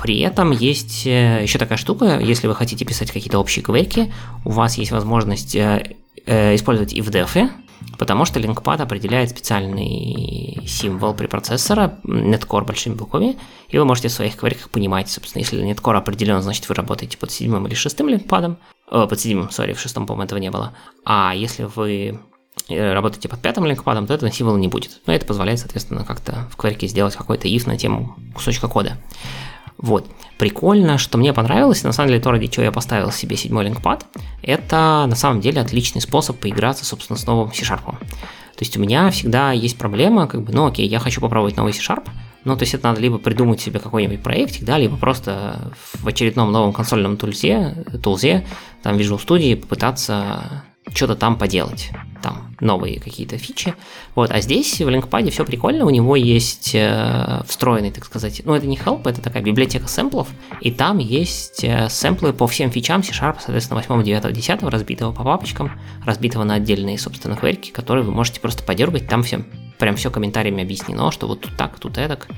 При этом есть э, еще такая штука, если вы хотите писать какие-то общие кверики, у вас есть возможность э, э, использовать ifdef, Потому что линкпад определяет специальный символ при процессора, netcore большими буквами, и вы можете в своих квариках понимать, собственно, если netcore определен, значит вы работаете под седьмым или шестым линкпадом, э, под седьмым, сори, в шестом, по-моему, этого не было. А если вы работаете под пятым линкпадом, то этого символа не будет. Но это позволяет, соответственно, как-то в кверке сделать какой-то if на тему кусочка кода. Вот. Прикольно, что мне понравилось, на самом деле то, ради чего я поставил себе седьмой линкпад, это на самом деле отличный способ поиграться, собственно, с новым C-Sharp. То есть у меня всегда есть проблема, как бы, ну окей, я хочу попробовать новый C-Sharp, ну, то есть это надо либо придумать себе какой-нибудь проектик, да, либо просто в очередном новом консольном тулзе, тулзе там Visual Studio попытаться что-то там поделать, там новые какие-то фичи. Вот, а здесь в линкпаде все прикольно, у него есть э, встроенный, так сказать, ну это не help, это такая библиотека сэмплов, и там есть э, сэмплы по всем фичам C-Sharp, соответственно, 8, 9, 10, разбитого по папочкам, разбитого на отдельные, собственно, кверики, которые вы можете просто подергать, там всем прям все комментариями объяснено, что вот тут так, тут эдак.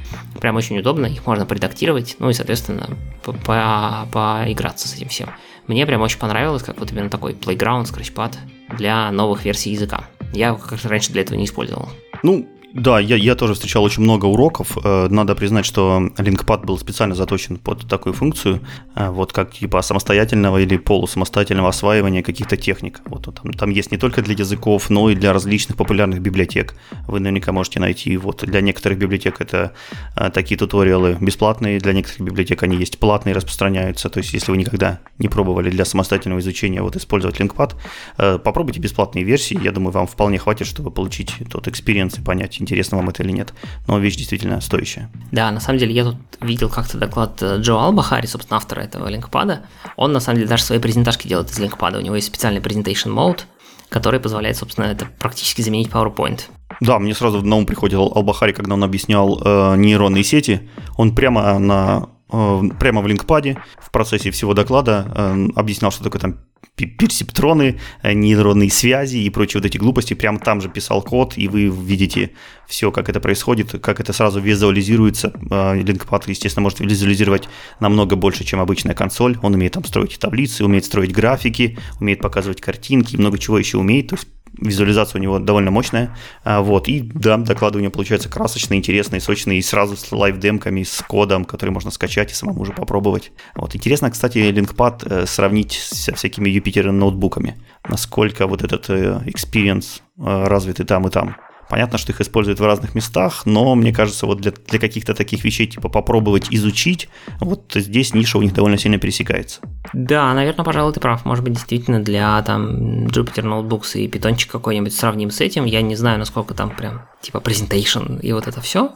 Прям очень удобно, их можно предактировать, ну и, соответственно, по поиграться с этим всем. Мне прям очень понравилось, как вот именно такой playground, скретчпад для новых версий языка. Я как-то раньше для этого не использовал. Ну, да, я, я тоже встречал очень много уроков. Э, надо признать, что линкпад был специально заточен под такую функцию, э, вот как типа самостоятельного или полусамостоятельного осваивания каких-то техник. Вот там, там есть не только для языков, но и для различных популярных библиотек. Вы наверняка можете найти. Вот для некоторых библиотек это э, такие туториалы бесплатные, для некоторых библиотек они есть платные, распространяются. То есть, если вы никогда не пробовали для самостоятельного изучения вот использовать LINQPad, попробуйте бесплатные версии. Я думаю, вам вполне хватит, чтобы получить тот experience и понять, интересно вам это или нет. Но вещь действительно стоящая. Да, на самом деле я тут видел как-то доклад э, Джо Албахари, собственно, автора этого линкпада. Он на самом деле даже свои презентажки делает из линкпада. У него есть специальный presentation mode, который позволяет, собственно, это практически заменить PowerPoint. Да, мне сразу на ум приходил Албахари, когда он объяснял э, нейронные сети. Он прямо на прямо в линкпаде в процессе всего доклада э, объяснял, что такое там персептроны, э, нейронные связи и прочие вот эти глупости. Прямо там же писал код, и вы видите все, как это происходит, как это сразу визуализируется. Линкпад, естественно, может визуализировать намного больше, чем обычная консоль. Он умеет там строить таблицы, умеет строить графики, умеет показывать картинки, много чего еще умеет. То есть визуализация у него довольно мощная, а, вот, и да, доклады у него получаются красочные, интересные, сочные, и сразу с лайв-демками, с кодом, который можно скачать и самому уже попробовать. Вот, интересно, кстати, линкпад э, сравнить со всякими Юпитер ноутбуками, насколько вот этот э, experience э, развит и там, и там. Понятно, что их используют в разных местах, но мне кажется, вот для, для каких-то таких вещей, типа попробовать изучить, вот здесь ниша у них довольно сильно пересекается. Да, наверное, пожалуй, ты прав. Может быть, действительно для там Jupyter Notebooks и питончик какой-нибудь сравним с этим. Я не знаю, насколько там прям типа presentation и вот это все,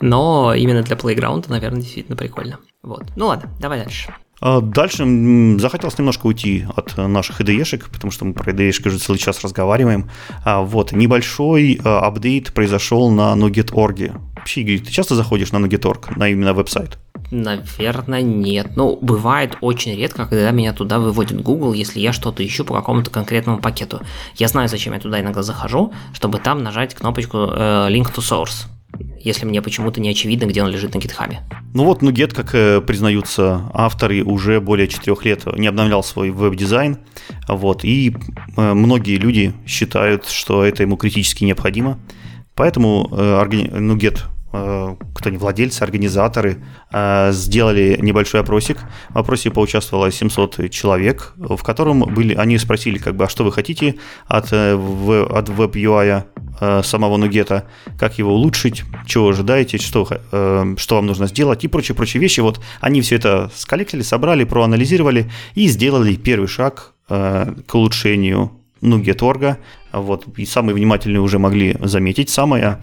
но именно для Playground, наверное, действительно прикольно. Вот. Ну ладно, давай дальше. А дальше захотелось немножко уйти от наших IDE-шек, потому что мы про IDE-шки уже целый час разговариваем. А, вот, небольшой а, апдейт произошел на Nugget.org. Вообще, Игорь, ты часто заходишь на Nugget.org, на именно веб-сайт? Наверное, нет. Ну, бывает очень редко, когда меня туда выводит Google, если я что-то ищу по какому-то конкретному пакету. Я знаю, зачем я туда иногда захожу, чтобы там нажать кнопочку э, Link to Source если мне почему-то не очевидно, где он лежит на гитхабе. Ну вот Nuget, как э, признаются авторы, уже более четырех лет не обновлял свой веб-дизайн, вот, и э, многие люди считают, что это ему критически необходимо, поэтому э, Nuget Э, кто не владельцы, организаторы, э, сделали небольшой опросик. В опросе поучаствовало 700 человек, в котором были, они спросили, как бы, а что вы хотите от, э, от веб-UI самого нугета, как его улучшить, чего ожидаете, что, что вам нужно сделать и прочие-прочие вещи. Вот они все это сколлектили, собрали, проанализировали и сделали первый шаг к улучшению Нугеторга. Вот, и самые внимательные уже могли заметить. Самое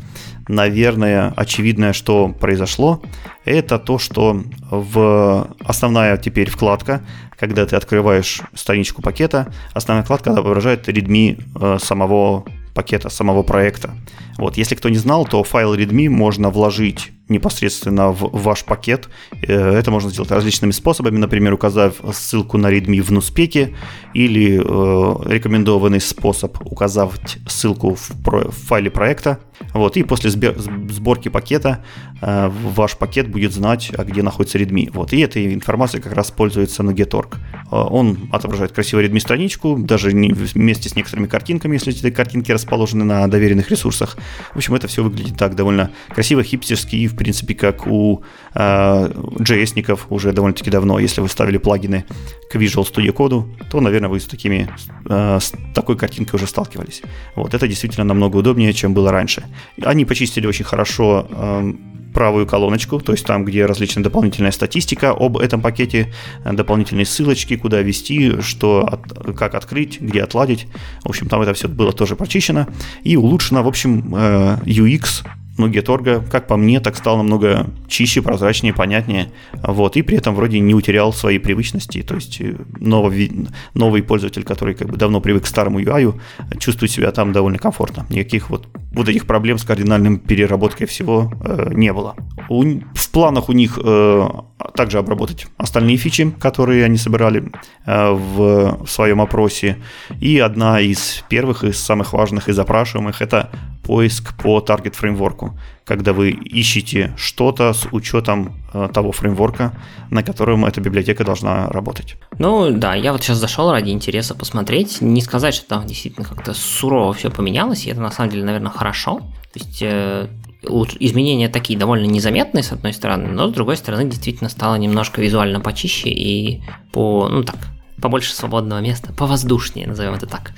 наверное, очевидное, что произошло, это то, что в основная теперь вкладка, когда ты открываешь страничку пакета, основная вкладка отображает readme э, самого пакета, самого проекта. Вот, если кто не знал, то файл readme можно вложить непосредственно в ваш пакет. Э, это можно сделать различными способами, например, указав ссылку на readme в нуспеке или э, рекомендованный способ указать ссылку в, про, в файле проекта. Вот, и после сборки пакета э, ваш пакет будет знать, а где находится readme. Вот, и эта информация как раз пользуется на Getorg. Э, он отображает красивую readme страничку, даже не, вместе с некоторыми картинками, если эти картинки расположены на доверенных ресурсах. В общем, это все выглядит так довольно красиво, хипстерски и принципе, как у э, JS-ников уже довольно-таки давно. Если вы ставили плагины к Visual Studio Code, то, наверное, вы с, такими, э, с такой картинкой уже сталкивались. Вот, это действительно намного удобнее, чем было раньше. Они почистили очень хорошо э, правую колоночку, то есть там, где различная дополнительная статистика об этом пакете, дополнительные ссылочки, куда ввести, что, от, как открыть, где отладить. В общем, там это все было тоже прочищено и улучшено. В общем, UX ну, GetOrg, как по мне, так стал намного чище, прозрачнее, понятнее. Вот, и при этом вроде не утерял свои привычности. То есть э, новый, новый пользователь, который как бы давно привык к старому UI, чувствует себя там довольно комфортно. Никаких вот, вот этих проблем с кардинальным переработкой всего э, не было. У, в планах у них э, также обработать остальные фичи, которые они собирали э, в, в своем опросе. И одна из первых и самых важных и запрашиваемых это поиск по таргет фреймворку, когда вы ищете что-то с учетом э, того фреймворка, на котором эта библиотека должна работать. Ну да, я вот сейчас зашел ради интереса посмотреть. Не сказать, что там действительно как-то сурово все поменялось, и это на самом деле, наверное, хорошо. То есть э, изменения такие довольно незаметные, с одной стороны, но с другой стороны, действительно стало немножко визуально почище и по, ну так, побольше свободного места, повоздушнее, назовем это так.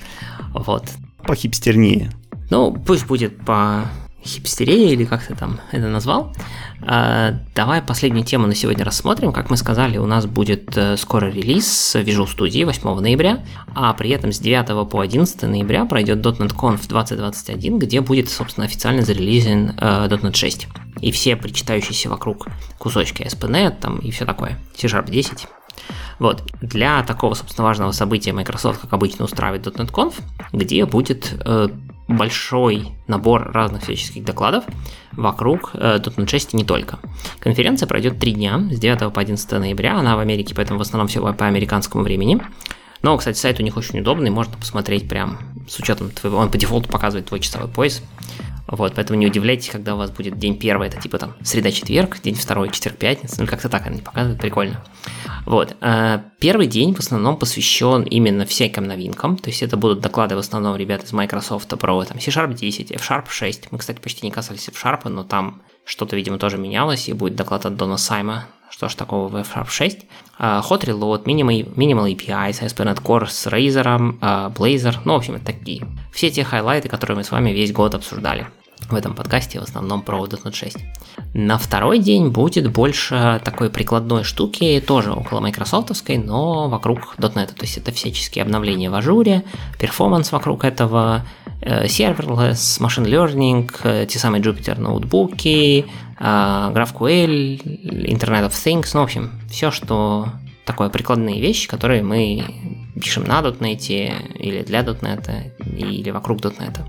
Вот. Похипстернее. Ну, пусть будет по хипстерии или как ты там это назвал. А, давай последнюю тему на сегодня рассмотрим. Как мы сказали, у нас будет э, скоро релиз Visual Studio 8 ноября, а при этом с 9 по 11 ноября пройдет .NET Conf 2021, где будет, собственно, официально зарелизен э, .NET 6. И все причитающиеся вокруг кусочки ASP.NET там и все такое. C-Sharp 10. Вот. Для такого, собственно, важного события Microsoft, как обычно, устраивает .NET Conf, где будет э, большой набор разных всяческих докладов вокруг э, .NET 6 и не только. Конференция пройдет три дня, с 9 по 11 ноября, она в Америке, поэтому в основном все по американскому времени. Но, кстати, сайт у них очень удобный, можно посмотреть прям с учетом твоего, он по дефолту показывает твой часовой пояс. Вот, поэтому не удивляйтесь, когда у вас будет день первый, это типа там среда-четверг, день второй, четверг-пятница, ну как-то так они показывают, прикольно. Вот, э, первый день в основном посвящен именно всяким новинкам, то есть это будут доклады в основном ребят из Microsoft про там C-Sharp 10, F-Sharp 6, мы, кстати, почти не касались F-Sharp, но там что-то, видимо, тоже менялось, и будет доклад от Дона Сайма, что ж такого в F-Sharp 6. Uh, Hot Reload, Minimal, Minimal API, ASP.NET Core с Razer, uh, Blazor, ну, в общем, это такие. Все те highlight ы, которые мы с вами весь год обсуждали в этом подкасте в основном про .NET 6. На второй день будет больше такой прикладной штуки, тоже около майкрософтовской, но вокруг .NET. То есть это всяческие обновления в Azure, performance вокруг этого, э, serverless, machine learning, э, те самые Jupyter ноутбуки, э, GraphQL, Internet of Things, ну, в общем, все, что такое прикладные вещи, которые мы пишем на .NET или для .NET или вокруг .NET.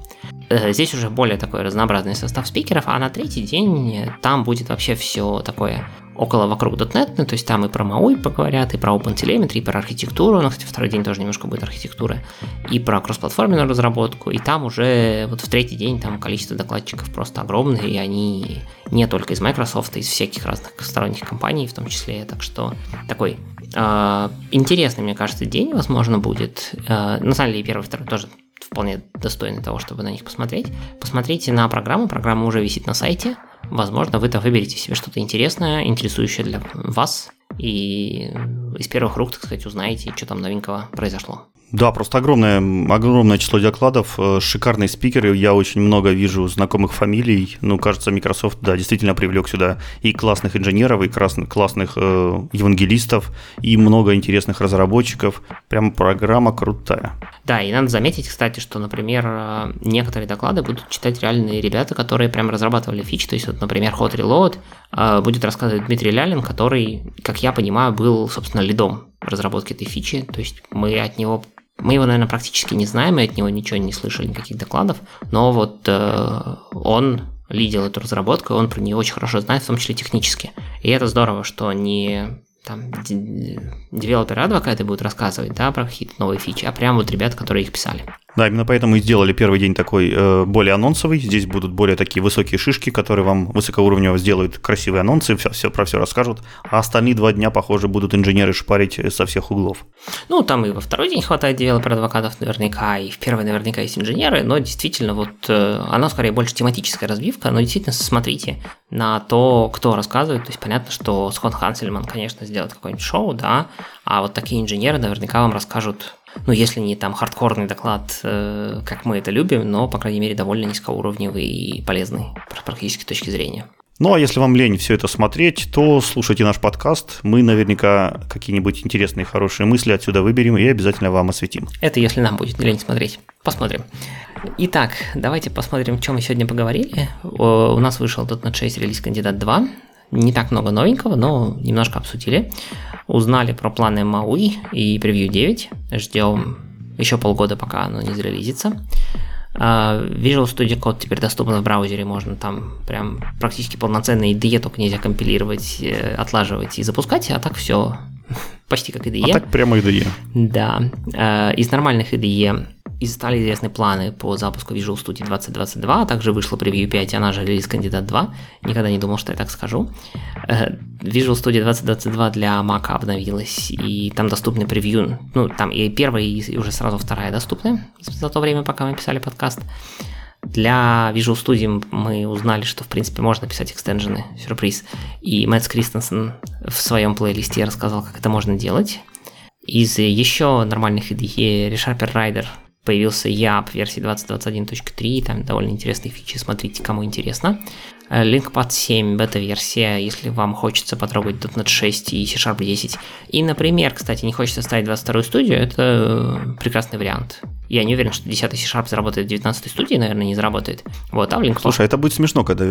Э, здесь уже более такой разнообразный состав спикеров, а на третий день там будет вообще все такое около вокруг .NET, ну, то есть там и про MAUI поговорят, и про OpenTelemetry, и про архитектуру, ну, кстати, второй день тоже немножко будет архитектуры, и про кроссплатформенную разработку, и там уже вот в третий день там количество докладчиков просто огромное, и они не только из Microsoft, а из всяких разных сторонних компаний в том числе, так что такой э, интересный, мне кажется, день, возможно, будет. Э, на самом деле, первый, второй тоже вполне достойны того, чтобы на них посмотреть. Посмотрите на программу, программа уже висит на сайте. Возможно, вы там выберете себе что-то интересное, интересующее для вас, и из первых рук, так сказать, узнаете, что там новенького произошло. Да, просто огромное, огромное число докладов, э, шикарные спикеры, я очень много вижу знакомых фамилий, ну, кажется, Microsoft, да, действительно привлек сюда и классных инженеров, и классных, классных э, евангелистов, и много интересных разработчиков, прям программа крутая. Да, и надо заметить, кстати, что, например, э, некоторые доклады будут читать реальные ребята, которые прям разрабатывали фичи, то есть, вот, например, Hot Reload э, будет рассказывать Дмитрий Лялин, который, как я понимаю, был, собственно, лидом разработки этой фичи, то есть мы от него мы его, наверное, практически не знаем, и от него ничего не слышали, никаких докладов, но вот э, он лидил эту разработку, и он про нее очень хорошо знает, в том числе технически. И это здорово, что не там developer ы advocate ы будут рассказывать, да, про какие-то новые фичи, а прям вот ребята, которые их писали. Да, именно поэтому и сделали первый день такой э, более анонсовый. Здесь будут более такие высокие шишки, которые вам высокоуровнево сделают красивые анонсы, все, все про все расскажут. А остальные два дня, похоже, будут инженеры шпарить со всех углов. Ну, там и во второй день хватает developer-advocate ов наверняка, и в первый наверняка есть инженеры, но действительно вот э, оно скорее больше тематическая развивка, но действительно смотрите на то, кто рассказывает. То есть понятно, что Скотт Хансельман, конечно, сделает какое-нибудь шоу, да, а вот такие инженеры наверняка вам расскажут ну, если не там хардкорный доклад, э, как мы это любим, но, по крайней мере, довольно низкоуровневый и полезный с практической точки зрения. Ну, а если вам лень все это смотреть, то слушайте наш подкаст. Мы наверняка какие-нибудь интересные, хорошие мысли отсюда выберем и обязательно вам осветим. Это если нам будет лень смотреть. Посмотрим. Итак, давайте посмотрим, о чем мы сегодня поговорили. У нас вышел .NET 6 релиз кандидат 2. Не так много новенького, но немножко обсудили. Узнали про планы MAUI и превью 9. Ждем еще полгода, пока оно не зарелизится. А, Visual Studio Code теперь доступен в браузере, можно там прям практически полноценный IDE, только нельзя компилировать, э, отлаживать и запускать, а так все почти как IDE. А так прямо IDE. Да. А, из нормальных IDE и стали известны планы по запуску Visual Studio 2022, а также вышло превью 5, она же релиз кандидат 2. Никогда не думал, что я так скажу. Э, Visual Studio 2022 для Mac обновилась, и там доступны превью, ну, там и первая, и уже сразу вторая доступны за то время, пока мы писали подкаст. Для Visual Studio мы узнали, что, в принципе, можно писать экстенжены, сюрприз. И Мэтт Кристенсен в своем плейлисте рассказал, как это можно делать. Из еще нормальных IDE ReSharper Rider появился YAP версии 2021.3, там довольно интересные фичи, смотрите, кому интересно. LinkPad 7 бета-версия, если вам хочется потрогать .NET 6 и C-Sharp 10. И, например, кстати, не хочется ставить 22 студию, это прекрасный вариант. Я не уверен, что 10 C-Sharp заработает в 19 студии, наверное, не заработает. Вот, а в LinkPad... Слушай, это будет смешно, когда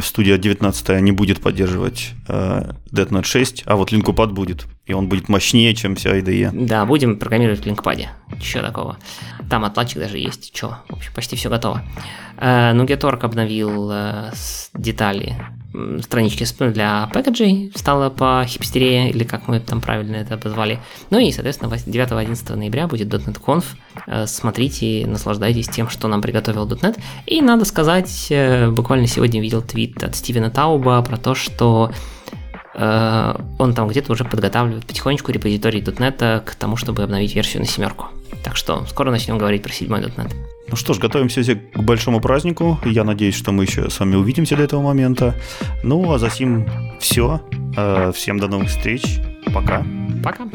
студия 19 не будет поддерживать э, .NET 6, а вот LinkPad будет, и он будет мощнее, чем вся IDE. Да, будем программировать в LinkPad. Чего такого? Там отладчик даже есть. Че, в общем, почти все готово. Э, Nugetorg обновил э, детали странички для пэкэджей стало по хипстерее, или как мы там правильно это обозвали. Ну и, соответственно, 9-11 ноября будет .NET Conf. Э, смотрите, наслаждайтесь тем, что нам приготовил .NET. И надо сказать, буквально сегодня видел твит от Стивена Тауба про то, что он там где-то уже подготавливает потихонечку репозиторий .NET к тому, чтобы обновить версию на семерку. Так что скоро начнем говорить про седьмой .NET. Ну что ж, готовимся все к большому празднику. Я надеюсь, что мы еще с вами увидимся до этого момента. Ну, а за сим все. Э, всем до новых встреч. Пока. Пока.